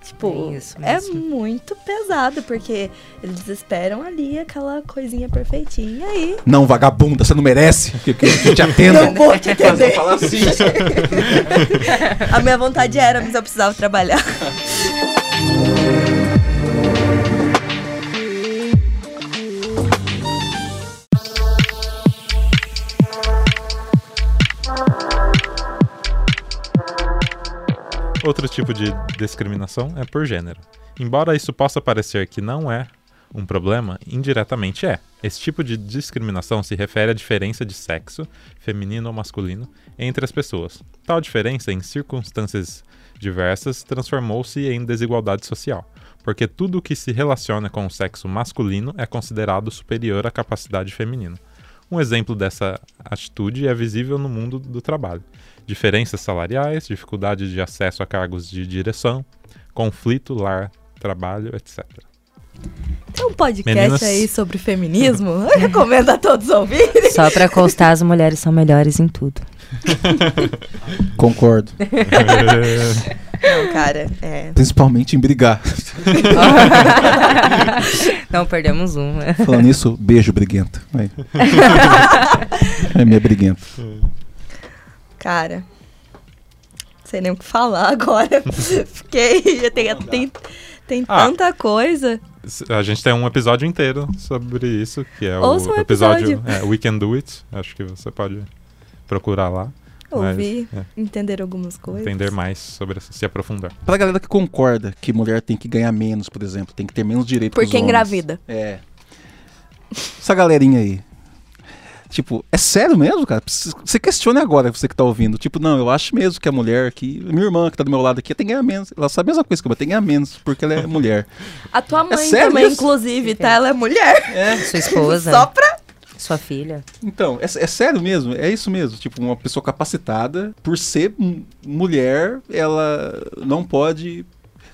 Tipo, é, é, muito pesado, porque eles esperam ali aquela coisinha perfeitinha e. Não, vagabunda, você não merece que, que, que eu te atenda. não vou te atender. Falar assim. A minha vontade era, mas eu precisava trabalhar. Outro tipo de discriminação é por gênero. Embora isso possa parecer que não é um problema, indiretamente é. Esse tipo de discriminação se refere à diferença de sexo, feminino ou masculino, entre as pessoas. Tal diferença, em circunstâncias diversas, transformou-se em desigualdade social, porque tudo que se relaciona com o sexo masculino é considerado superior à capacidade feminina. Um exemplo dessa atitude é visível no mundo do trabalho diferenças salariais, dificuldade de acesso a cargos de direção, conflito, lar, trabalho, etc. Tem um podcast Meninas... aí sobre feminismo? Eu recomendo a todos ouvirem. Só para constar, as mulheres são melhores em tudo. Concordo. Não, cara, é. Principalmente em brigar. Não, perdemos um. Né? Falando nisso, beijo, briguenta. É minha briguenta. Cara, sei nem o que falar agora. Fiquei. Tem, tem, tem ah, tanta coisa. A gente tem um episódio inteiro sobre isso, que é Ouça o um episódio, episódio é, We Can Do It. Acho que você pode procurar lá. Ouvir, mas, é, entender algumas coisas. Entender mais sobre isso, se aprofundar. Pra galera que concorda que mulher tem que ganhar menos, por exemplo, tem que ter menos direito Porque engravida. É. Essa galerinha aí, Tipo, é sério mesmo, cara? Você questione agora, você que tá ouvindo. Tipo, não, eu acho mesmo que a mulher aqui, minha irmã que tá do meu lado aqui, tem que ganhar menos. Ela sabe a mesma coisa que eu, tem que ganhar menos, porque ela é mulher. A tua é mãe é também, mesmo? inclusive, tá? Ela é mulher. É. Sua esposa. Só pra sua filha. Então, é, é, sério mesmo? É isso mesmo? Tipo, uma pessoa capacitada, por ser mulher, ela não pode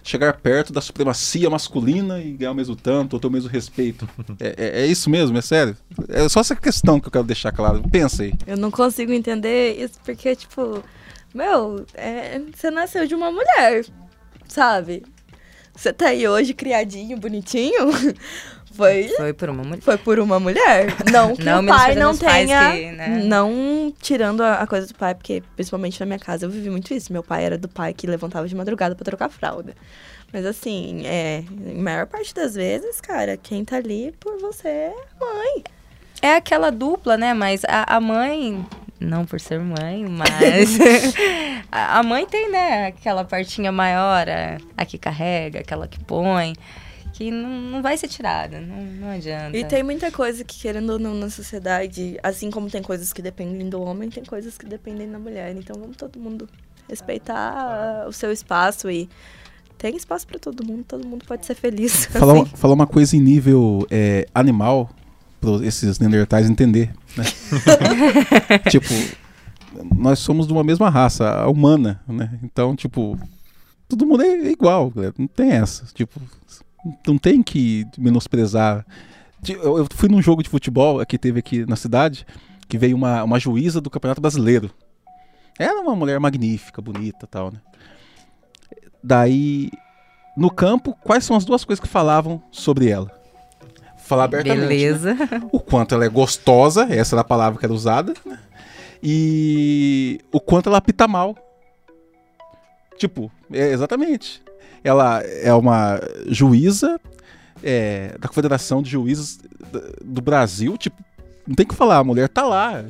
chegar perto da supremacia masculina e ganhar o mesmo tanto, ou ter o mesmo respeito. é, é, é, isso mesmo, é sério. É só essa questão que eu quero deixar claro. Pensa aí. Eu não consigo entender isso porque, tipo, meu, é, você nasceu de uma mulher, sabe? Você tá aí hoje criadinho, bonitinho. Foi, foi por uma mulher. Foi por uma mulher. Não que não, o pai não tenha. Que, né? Não tirando a, a, coisa do pai, porque principalmente na minha casa eu vivi muito isso. Meu pai era do pai que levantava de madrugada para trocar fralda. Mas assim, é, maior parte das vezes, cara, quem tá ali por você é a mãe. É aquela dupla, né? Mas a, a mãe não por ser mãe, mas a mãe tem, né, aquela partinha maior, a, que carrega, aquela que põe que não, não vai ser tirada, não, não adianta. E tem muita coisa que, querendo ou não, na sociedade, assim como tem coisas que dependem do homem, tem coisas que dependem da mulher. Então vamos todo mundo respeitar o seu espaço e tem espaço para todo mundo, todo mundo pode ser feliz. Falar, assim. uma, falar uma coisa em nível é, animal, para esses neandertais entender, né? tipo, nós somos de uma mesma raça, a humana, né? Então, tipo, todo mundo é igual, não tem essa. Tipo, não tem que menosprezar. Eu fui num jogo de futebol que teve aqui na cidade, que veio uma, uma juíza do Campeonato Brasileiro. Era uma mulher magnífica, bonita tal, né? Daí, no campo, quais são as duas coisas que falavam sobre ela? Falar abertamente. Né? Beleza. Né? O quanto ela é gostosa, essa era a palavra que era usada, né? E o quanto ela apita mal. Tipo, é, exatamente ela é uma juíza é, da Confederação de Juízes do Brasil, tipo, não tem que falar, a mulher tá lá.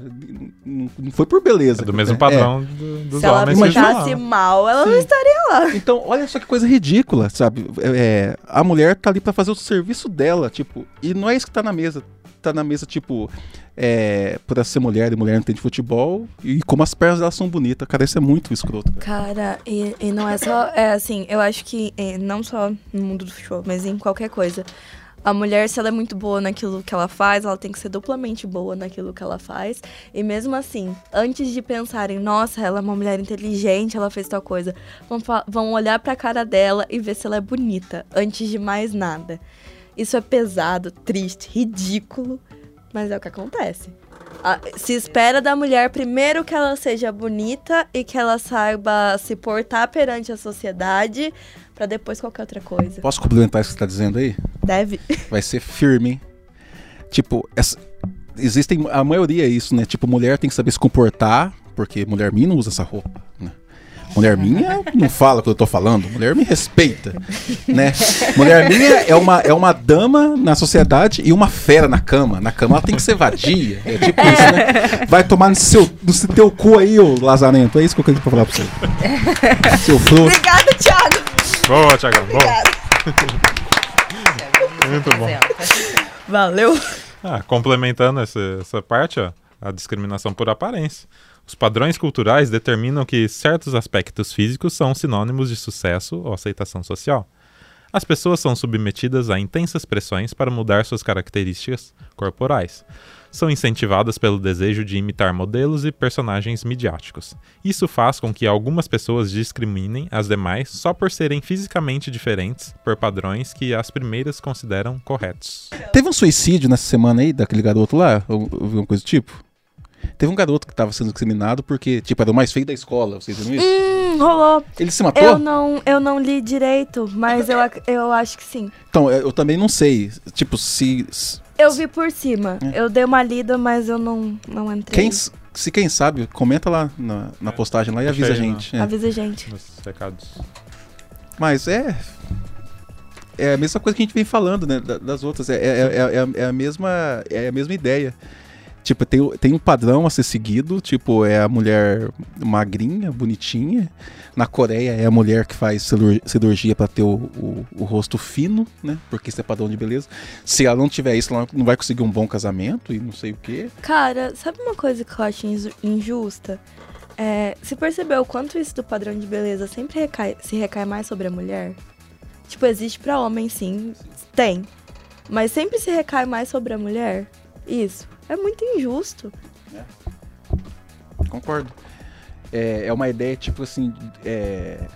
Não foi por beleza. É do mesmo é. padrão do, dos Se homens. ela ficasse mal, ela Sim. não estaria lá. Então, olha só que coisa ridícula, sabe? É, a mulher tá ali para fazer o serviço dela, tipo, e não é isso que tá na mesa. Tá na mesa, tipo, é, por ser mulher e mulher não entende futebol, e como as pernas dela são bonitas. Cara, isso é muito escroto. Cara, cara e, e, não é só. É assim, eu acho que é, não só no mundo do futebol, mas em qualquer coisa a mulher, se ela é muito boa naquilo que ela faz, ela tem que ser duplamente boa naquilo que ela faz. E mesmo assim, antes de pensarem, nossa, ela é uma mulher inteligente, ela fez tal coisa, vão, vão olhar pra cara dela e ver se ela é bonita, antes de mais nada. Isso é pesado, triste, ridículo, mas é o que acontece. Se espera da mulher primeiro que ela seja bonita e que ela saiba se portar perante a sociedade para depois qualquer outra coisa. Posso complementar isso que você tá dizendo aí? Deve. Vai ser firme? Tipo, essa, existem. A maioria é isso, né? Tipo, mulher tem que saber se comportar, porque mulher minha não usa essa roupa, né? Mulher minha não fala o que eu tô falando, mulher me respeita, né? Mulher minha é uma, é uma dama na sociedade e uma fera na cama. Na cama ela tem que ser vadia. É tipo isso, né? Vai tomar no seu, no seu teu cu aí, ô lazarento. É isso que eu queria falar pra você. Seu fruto. Obrigada, Thiago. Boa, Thiago. Boa. Muito bom. Valeu. Ah, complementando essa, essa parte, ó, a discriminação por aparência. Os padrões culturais determinam que certos aspectos físicos são sinônimos de sucesso ou aceitação social. As pessoas são submetidas a intensas pressões para mudar suas características corporais. São incentivadas pelo desejo de imitar modelos e personagens midiáticos. Isso faz com que algumas pessoas discriminem as demais só por serem fisicamente diferentes por padrões que as primeiras consideram corretos. Teve um suicídio nessa semana aí daquele garoto lá? Alguma coisa do tipo? Teve um garoto que estava sendo discriminado porque, tipo, era o mais feio da escola. Vocês viram isso? Hum, rolou. Ele se matou? Eu não, eu não li direito, mas eu, eu acho que sim. Então, eu, eu também não sei. Tipo, se. Eu vi por cima. É. Eu dei uma lida, mas eu não, não entrei. Quem, se quem sabe, comenta lá na, na postagem lá e avisa a gente. É. Avisa a gente. Nos recados. Mas é. É a mesma coisa que a gente vem falando, né? Das outras. É, é, é, é a, mesma, é a mesma ideia. Tipo, tem, tem um padrão a ser seguido, tipo, é a mulher magrinha, bonitinha. Na Coreia é a mulher que faz cirurgia para ter o, o, o, rosto fino, né? Porque isso é padrão de beleza. Se ela não tiver isso, ela não vai conseguir um bom casamento e não sei o quê. Cara, sabe uma coisa que eu acho injusta? É, se percebeu o quanto isso do padrão de beleza sempre recai, se recai mais sobre a mulher? Tipo, existe para homem sim, tem. Mas sempre se recai mais sobre a mulher? Isso. É muito injusto. É. Concordo. É, é uma ideia, tipo assim. É...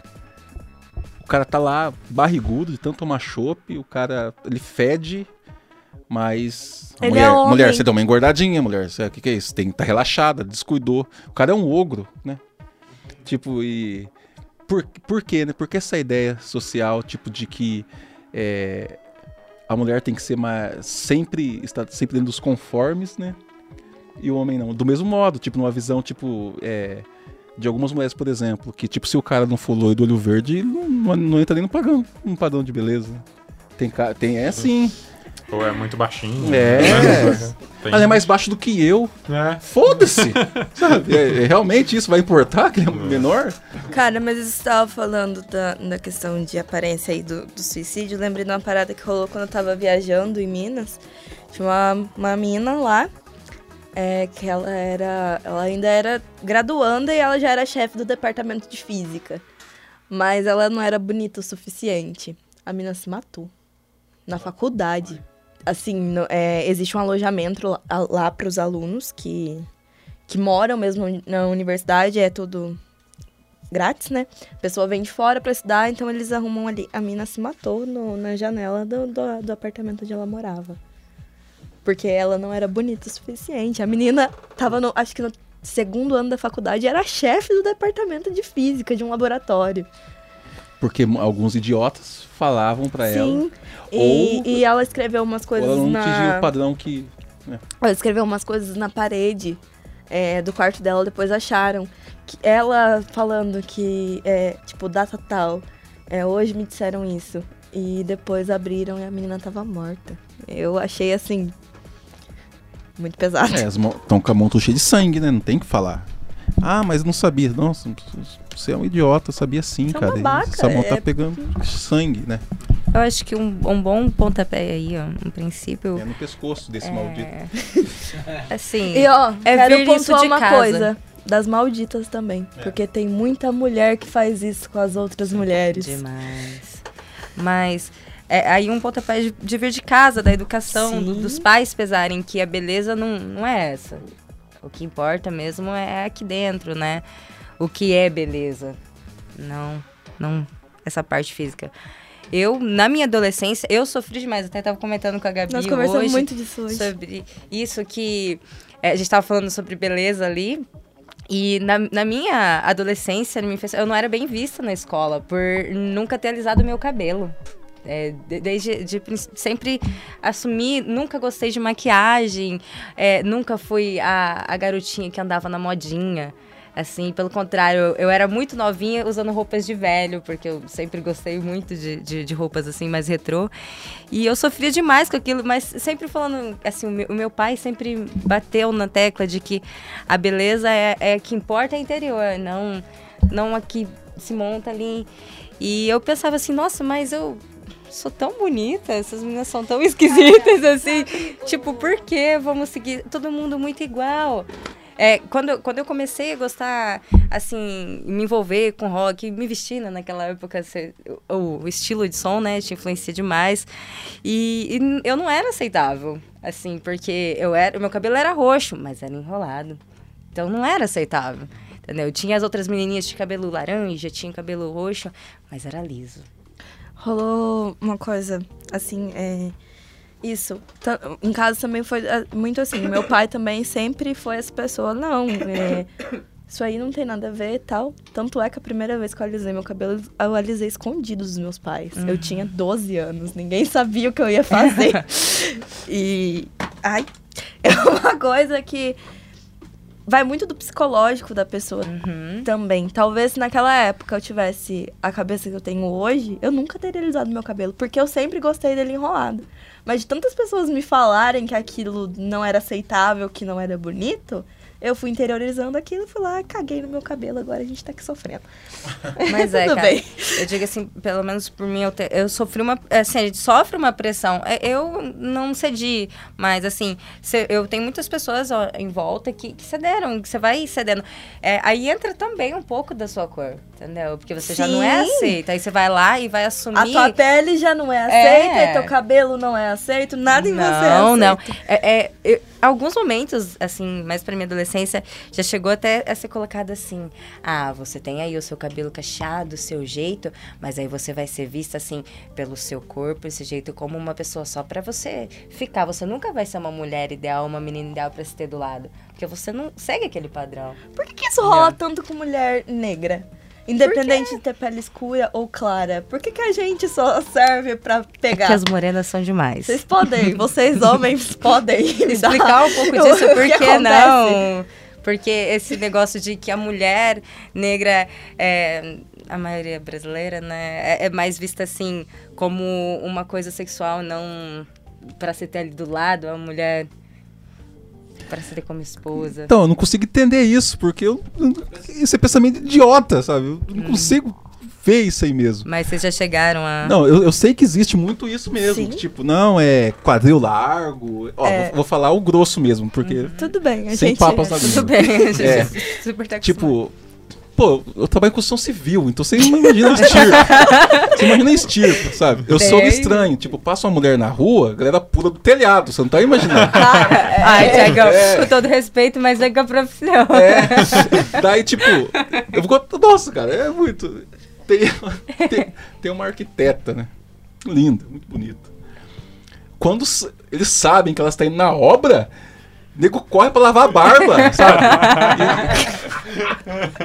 O cara tá lá barrigudo de tanto tomar chopp, o cara. ele fede, mas. Ele mulher, é mulher, você deu uma engordadinha, mulher. O que, que é isso? Tem que estar tá relaxada, descuidou. O cara é um ogro, né? Tipo, e. Por, por quê, né? Por que essa ideia social, tipo, de que. É, a mulher tem que ser mais, sempre estar sempre dentro dos conformes, né? E o homem não. Do mesmo modo, tipo numa visão tipo é, de algumas mulheres, por exemplo, que tipo se o cara não for loiro do olho verde, não, não, entra nem no padrão, um padrão de beleza. Tem tem é assim. Ou é muito baixinho. É. Né? Tem... Ela é mais baixo do que eu. É. Foda-se! É, é, realmente isso vai importar que ele é, menor? Cara, mas você estava falando da, da questão de aparência aí do, do suicídio. lembrei de uma parada que rolou quando eu tava viajando em Minas. Tinha uma, uma mina lá. É, que ela era. Ela ainda era graduanda e ela já era chefe do departamento de física. Mas ela não era bonita o suficiente. A mina se matou. Na faculdade assim, no, é, existe um alojamento lá, lá para os alunos que, que moram mesmo na universidade, é tudo grátis, né? A pessoa vem de fora para estudar, então eles arrumam ali. A mina se matou no, na janela do, do, do, apartamento onde ela morava. Porque ela não era bonita o suficiente. A menina tava no, acho que no segundo ano da faculdade, era chefe do departamento de física de um laboratório. Porque alguns idiotas falavam para ela. Sim. Ou, e ela escreveu umas coisas ou ela não na. o padrão que. Né? Ela escreveu umas coisas na parede é, do quarto dela, depois acharam. Que ela falando que, é, tipo, data tal. É, hoje me disseram isso. E depois abriram e a menina tava morta. Eu achei assim. Muito pesado. É, estão com a mão cheia de sangue, né? Não tem que falar. Ah, mas não sabia. Nossa, você é um idiota, sabia sim, você é cara. É babaca, Essa mão tá é... pegando sangue, né? Eu acho que um, um bom pontapé aí, ó, um princípio. É no pescoço desse é... maldito. Assim. E ó, é quero pontuar uma casa. coisa das malditas também. É. Porque tem muita mulher que faz isso com as outras mulheres. Demais. Mas é, aí um pontapé de, de vir de casa, da educação, do, dos pais pesarem que a beleza não, não é essa. O que importa mesmo é aqui dentro, né? O que é beleza. Não, não essa parte física. Eu, na minha adolescência, eu sofri demais. Até estava comentando com a Gabi Nós conversamos hoje. muito disso hoje. Sobre isso que... É, a gente estava falando sobre beleza ali. E na, na, minha adolescência, na minha infância, eu não era bem vista na escola por nunca ter alisado meu cabelo. É, desde de, sempre assumi, nunca gostei de maquiagem, é, nunca fui a, a garotinha que andava na modinha. Assim, pelo contrário, eu era muito novinha usando roupas de velho, porque eu sempre gostei muito de, de, de, roupas assim, mais retrô. E eu sofria demais com aquilo, mas sempre falando, assim, o meu, o meu pai sempre bateu na tecla de que a beleza é, é que importa é interior, não, não a que se monta ali. E eu pensava assim, nossa, mas eu sou tão bonita, essas meninas são tão esquisitas assim. tipo, por que vamos seguir todo mundo muito igual? É, quando, quando eu comecei a gostar, assim, me envolver com rock, me vestir, né, naquela época, o, o, estilo de som, né, te influencia demais. E, e, eu não era aceitável, assim, porque eu era, meu cabelo era roxo, mas era enrolado. Então não era aceitável, entendeu? Tinha as outras menininhas de cabelo laranja, tinha cabelo roxo, mas era liso. Rolou uma coisa, assim, é isso. Em casa também foi ah, muito assim. Meu pai também sempre foi essa pessoa, não, é, isso aí não tem nada a ver e tal. Tanto é que a primeira vez que eu alisei meu cabelo, eu alisei escondido dos meus pais. Uhum. Eu tinha 12 anos, ninguém sabia o que eu ia fazer. e. Ai. É uma coisa que vai muito do psicológico da pessoa uhum. também. Talvez se naquela época eu tivesse a cabeça que eu tenho hoje, eu nunca teria alisado meu cabelo, porque eu sempre gostei dele enrolado. Mas de tantas pessoas me falarem que aquilo não era aceitável, que não era bonito, eu fui interiorizando aquilo, fui lá, caguei no meu cabelo, agora a gente tá aqui sofrendo. Mas é, cara, bem. eu digo assim, pelo menos por mim, eu, te, eu sofri uma, assim, a gente sofre uma pressão. É, eu não cedi, mas assim, cê, eu tenho muitas pessoas ó, em volta que, que cederam, que você vai cedendo. É, aí entra também um pouco da sua cor, entendeu? Porque você Sim. já não é aceita, aí você vai lá e vai assumir... A tua pele já não é aceita, é. teu cabelo não é aceito, nada em não, você é aceito. Não, não. É, é, alguns momentos, assim, mais pra minha adolescência, já chegou até a ser colocado assim: ah, você tem aí o seu cabelo cacheado, o seu jeito, mas aí você vai ser vista, assim, pelo seu corpo, esse jeito, como uma pessoa só para você ficar. Você nunca vai ser uma mulher ideal, uma menina ideal para se ter do lado. Porque você não segue aquele padrão. Por que, que isso rola tanto com mulher negra? Independente de ter pele escura ou clara. Por que, que a gente só serve pra pegar? Porque as morenas são demais. Vocês podem, vocês homens podem explicar um pouco disso, por que, que não? Porque esse negócio de que a mulher negra é, a maioria brasileira, né, é, é, mais vista assim como uma coisa sexual, não para se ter ali do lado, a mulher para se ter como esposa. Então, eu não consigo entender isso, porque eu, isso é pensamento idiota, sabe? Eu não hum. consigo ver isso aí mesmo. Mas vocês já chegaram a. Não, eu, eu sei que existe muito isso mesmo. Que, tipo, não, é quadril largo. Ó, é... vou, vou, falar o grosso mesmo, porque. Uhum. Tudo bem, a sem gente. papas na Tudo bem, a gente é, super tá Tipo, pô, eu trabalho em construção civil, então você imagina estirpo. você imagina estirpo, sabe? Eu sou estranho. Tipo, passa uma mulher na rua, a galera pula do telhado, você não tá imaginando. Ai, Tiagão, é. com todo respeito, mas é com a profissão. É. Daí, tipo, eu vou. Nossa, cara, é muito. Tem, tem, tem uma arquiteta, né? Linda, muito bonita. Quando eles sabem que ela está indo na obra, nego corre pra lavar a barba, sabe?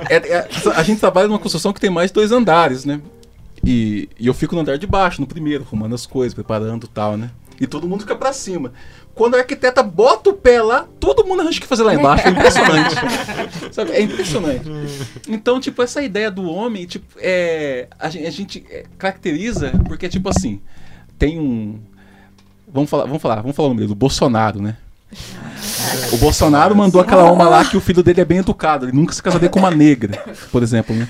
E, é, é, a gente trabalha numa construção que tem mais dois andares, né? E, e, eu fico no andar de baixo, no primeiro, arrumando as coisas, preparando e tal, né? E todo mundo fica pra cima. Quando a arquiteta bota o pé lá, todo mundo arranja o que fazer lá embaixo. É impressionante. Sabe? É impressionante. Então, tipo, essa ideia do homem, tipo, é, a gente, a gente é, caracteriza porque, tipo assim, tem um. Vamos falar, vamos falar, vamos falar o nome dele, do Bolsonaro, né? O Bolsonaro mandou aquela uma lá que o filho dele é bem educado, ele nunca se casaria com uma negra, por exemplo, né?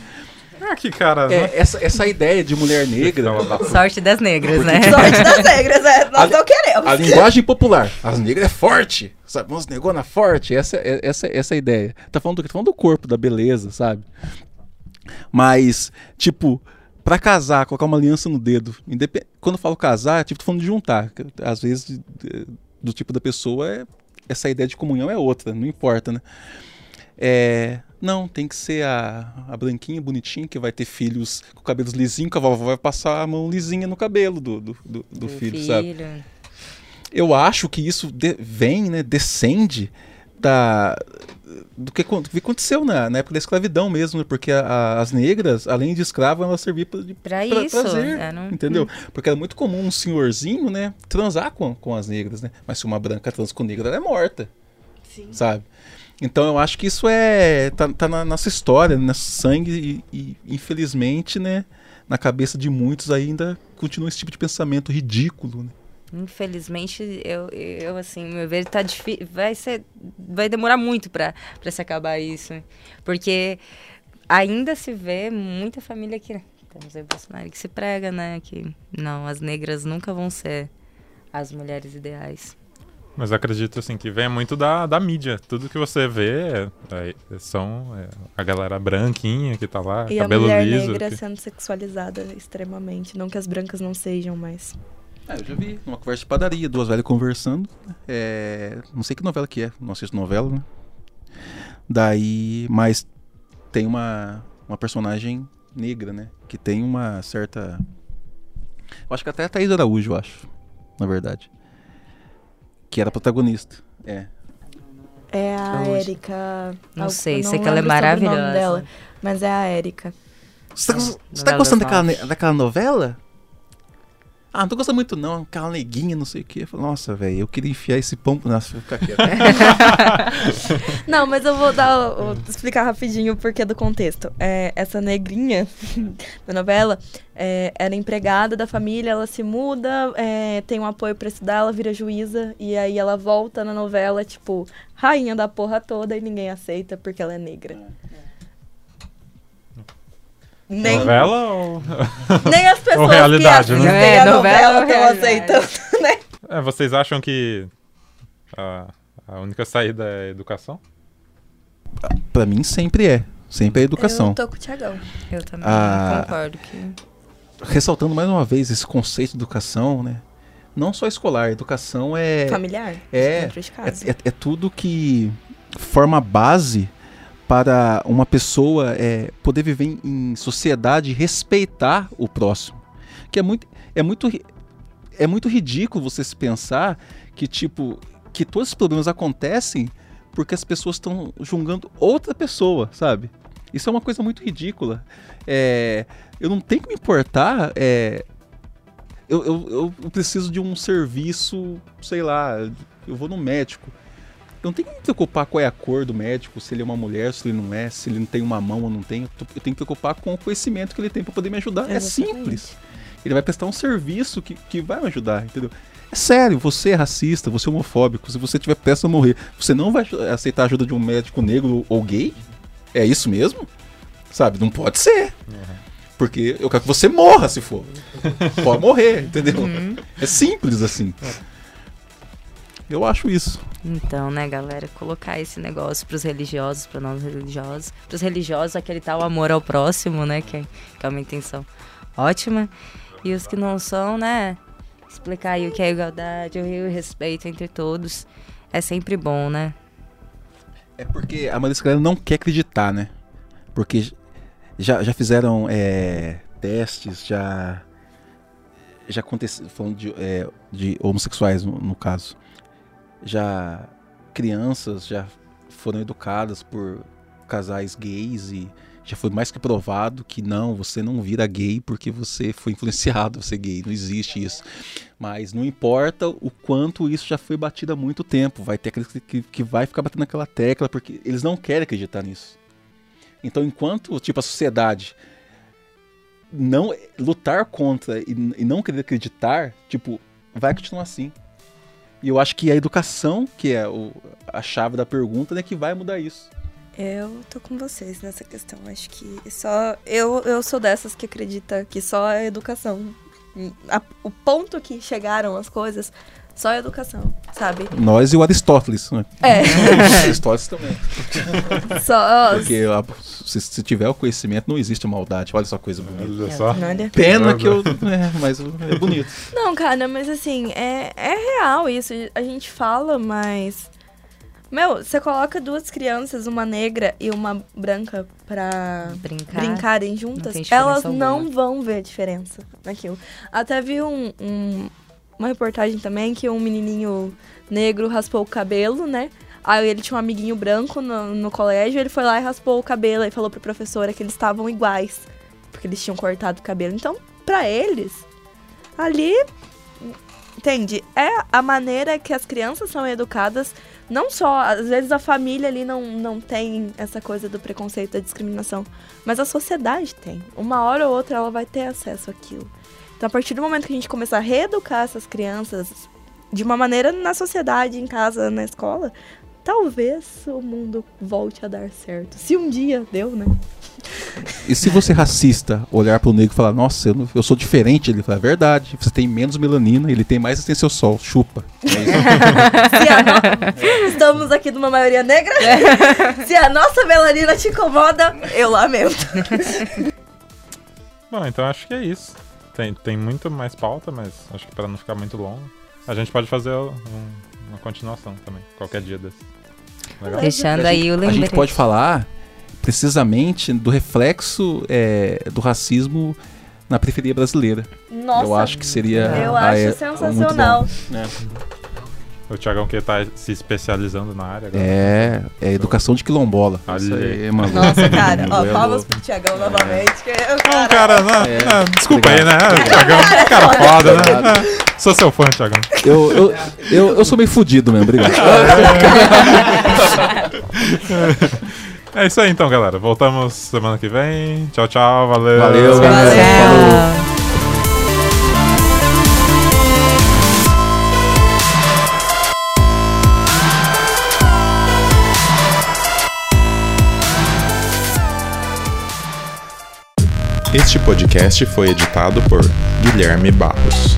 Ah, que cara. É, né? essa, essa ideia de mulher negra. Sorte das negras, né? Sorte das negras, é. Nós não queremos. A linguagem popular. As negras é forte. Sabe? Umas negona forte. Essa, é- essa, essa é a ideia. Tá falando do? Tá falando do corpo, da beleza, sabe? Mas, tipo, pra casar, colocar uma aliança no dedo. independ- Quando eu falo casar, tipo, tô falando de juntar. Às vezes, de- de- do tipo da pessoa, é... essa ideia de comunhão é outra, não importa, né? É, não, tem que ser a, a branquinha, bonitinha, que vai ter filhos com cabelos lisinhos, que a vovó vai passar a mão lisinha no cabelo do, do, do, do filho, sabe? Eu acho que isso de- vem, né, descende da do que, do que aconteceu na, na época da escravidão mesmo, né? porque a- a- as negras, além de escravo, elas serviam pra, de Pra pra- isso. prazer, é, não- entendeu? Porque era muito comum um senhorzinho, né, transar com, com as negras, né? Mas se uma branca transa com negra, ela é morta, Sim. sabe? Então eu acho que isso é tá, tá na nossa história, no nosso sangue e, e, infelizmente, né, na cabeça de muitos ainda continua esse tipo de pensamento ridículo, né? Infelizmente, eu, eu assim, meu ver, tá difícil. Vai ser. Vai demorar muito pra, pra se acabar isso. Porque ainda se vê muita família que. Temos aí o Bolsonaro que se prega, né? Que não, as negras nunca vão ser as mulheres ideais. Mas eu acredito assim que vem muito da, da mídia. Tudo que você vê é- é- são é, a galera branquinha que tá lá, E a cabelo mulher liso. negra que- sendo sexualizada extremamente. Não que as brancas não sejam, mas. Ah, eu já vi. Numa conversa de padaria, duas velhas conversando. É, não sei que novela que é, não assisto novela, né? Daí, mas tem uma, uma personagem negra, né? Que tem uma certa. Eu acho que até a Thaís Araújo, eu acho. Na verdade. Que era protagonista. É. É a. Érica. Não Al- sei, eu sei que ela é maravilhosa. Dela, mas é a Érica. Você tá, você tá gostando daquela, daquela novela? Ah, não tô gostando muito não, aquela neguinha, não sei o quê. Eu falei, Nossa, velho, eu queria enfiar esse pão. Nossa, vou ficar quieto. Não, mas eu vou dar, o- explicar rapidinho o porquê do contexto. É, essa negrinha da novela é, era empregada da família, ela se muda, é, tem um apoio pra estudar, ela vira juíza, e aí ela volta na novela, tipo, rainha da porra toda e ninguém aceita porque ela é negra. Nem, Novela ou. nem as pessoas realidade, que né? assistem É, a novela ou estão realidade? aceitando, né? É, vocês acham que a, a única saída é a educação? pra mim sempre é. Sempre é educação. Eu tô com o Thiagão. Eu também Ah. concordo que. ressaltando mais uma vez esse conceito de educação, né? Não só escolar, educação é, Familiar? é, de casa. é, é- é tudo que forma base para uma pessoa é, poder viver em, sociedade e respeitar o próximo. Que é muito, é muito, é muito ridículo você se pensar que tipo que todos esses problemas acontecem porque as pessoas estão julgando outra pessoa, sabe? Isso é uma coisa muito ridícula. É, eu não tenho que me importar. é, eu, eu, eu preciso de um serviço, sei lá, eu vou no médico. Eu não tenho que me preocupar qual é a cor do médico, se ele é uma mulher, se ele não é, se ele não tem uma mão ou não tem. Eu tenho que me preocupar com o conhecimento que ele tem para poder me ajudar. É Exatamente. simples. Ele vai prestar um serviço que, que vai me ajudar, entendeu? É sério, você é racista, você é homofóbico, se você tiver pressa a morrer, você não vai aceitar a ajuda de um médico negro ou gay? É isso mesmo? Sabe? Não pode ser. Porque eu quero que você morra se for. Pode morrer, entendeu? É simples assim. Eu acho isso. Então, né, galera, colocar esse negócio pros religiosos, para não religiosos, pros religiosos aquele tal amor ao próximo, né, que é, que é uma intenção ótima, e os que não são, né, explicar aí o que é igualdade, o respeito entre todos, é sempre bom, né? É porque a maioria galera não quer acreditar, né? Porque já, já fizeram é, testes, já. Já aconteceu. Falando de, é, de homossexuais, no, no caso. Já. Crianças já foram educadas por casais gays e Já foi mais que provado que não, você não vira gay porque você foi influenciado a ser gay. Não existe isso. Mas não importa o quanto isso já foi batido há muito tempo. Vai ter aqueles que, que vai ficar batendo naquela tecla porque eles não querem acreditar nisso. Então, enquanto tipo a sociedade não lutar contra e, e não querer acreditar, tipo, vai continuar assim. E eu acho que a educação, que é o, a chave da pergunta, né, que vai mudar isso. Eu tô com vocês nessa questão. Acho que só. Eu, eu sou dessas que acredita que só a educação. A, o ponto que chegaram as coisas só a educação, sabe? Nós e o Aristóteles, né? É. Aristóteles também. Só. Porque a, se, se, tiver o conhecimento, não existe maldade. Olha só coisa bonita. Olha só. É, Pena que eu. É, mas é bonito. Não, cara, mas assim, é, é real isso. A gente fala, mas. Meu, você coloca duas crianças, uma negra e uma branca, pra Brincar. brincarem juntas, elas não vão ver a diferença naquilo. Até vi um, um uma reportagem também que um menininho negro raspou o cabelo, né? Aí ele tinha um amiguinho branco no, no colégio, ele foi lá e raspou o cabelo e falou pra professora que eles estavam iguais, porque eles tinham cortado o cabelo. Então, pra eles, ali, entende? É a maneira que as crianças são educadas, não só, às vezes a família ali não, não tem essa coisa do preconceito, da discriminação, mas a sociedade tem. Uma hora ou outra ela vai ter acesso àquilo. Então, a partir do momento que a gente começar a reeducar essas crianças de uma maneira na sociedade, em casa, na escola, talvez o mundo volte a dar certo. Se um dia deu, né? E se você racista olhar para o negro e falar, nossa, eu, não, eu sou diferente, ele fala, é verdade, você tem menos melanina, ele tem mais resistência ao sol, chupa. É. Estamos aqui numa maioria negra. se a nossa melanina te incomoda, eu lamento. Bom, então acho que é isso. Tem, tem muito mais pauta, mas acho que para não ficar muito longo, a gente pode fazer um, uma continuação também, qualquer dia desse. Legal? Deixando aí o lembrete. A gente pode falar precisamente do reflexo é, do racismo na periferia brasileira. Nossa, eu acho que seria. Eu a, acho é, sensacional. É. O Thiagão que tá se especializando na área agora. É, é educação de quilombola. Isso aí, mano. Nossa, cara. Ó, palmas pro Thiagão novamente. Que eu, cara, cara não, é, não, desculpa obrigado. aí, né? Thiagão, cara foda, né? Sou seu fã, Thiagão. Eu, eu, eu, eu sou meio fudido mesmo, obrigado. É isso aí então, galera. Voltamos semana que vem. Tchau, tchau. Valeu. Valeu, galera. Valeu. Este podcast foi editado por Guilherme Barros.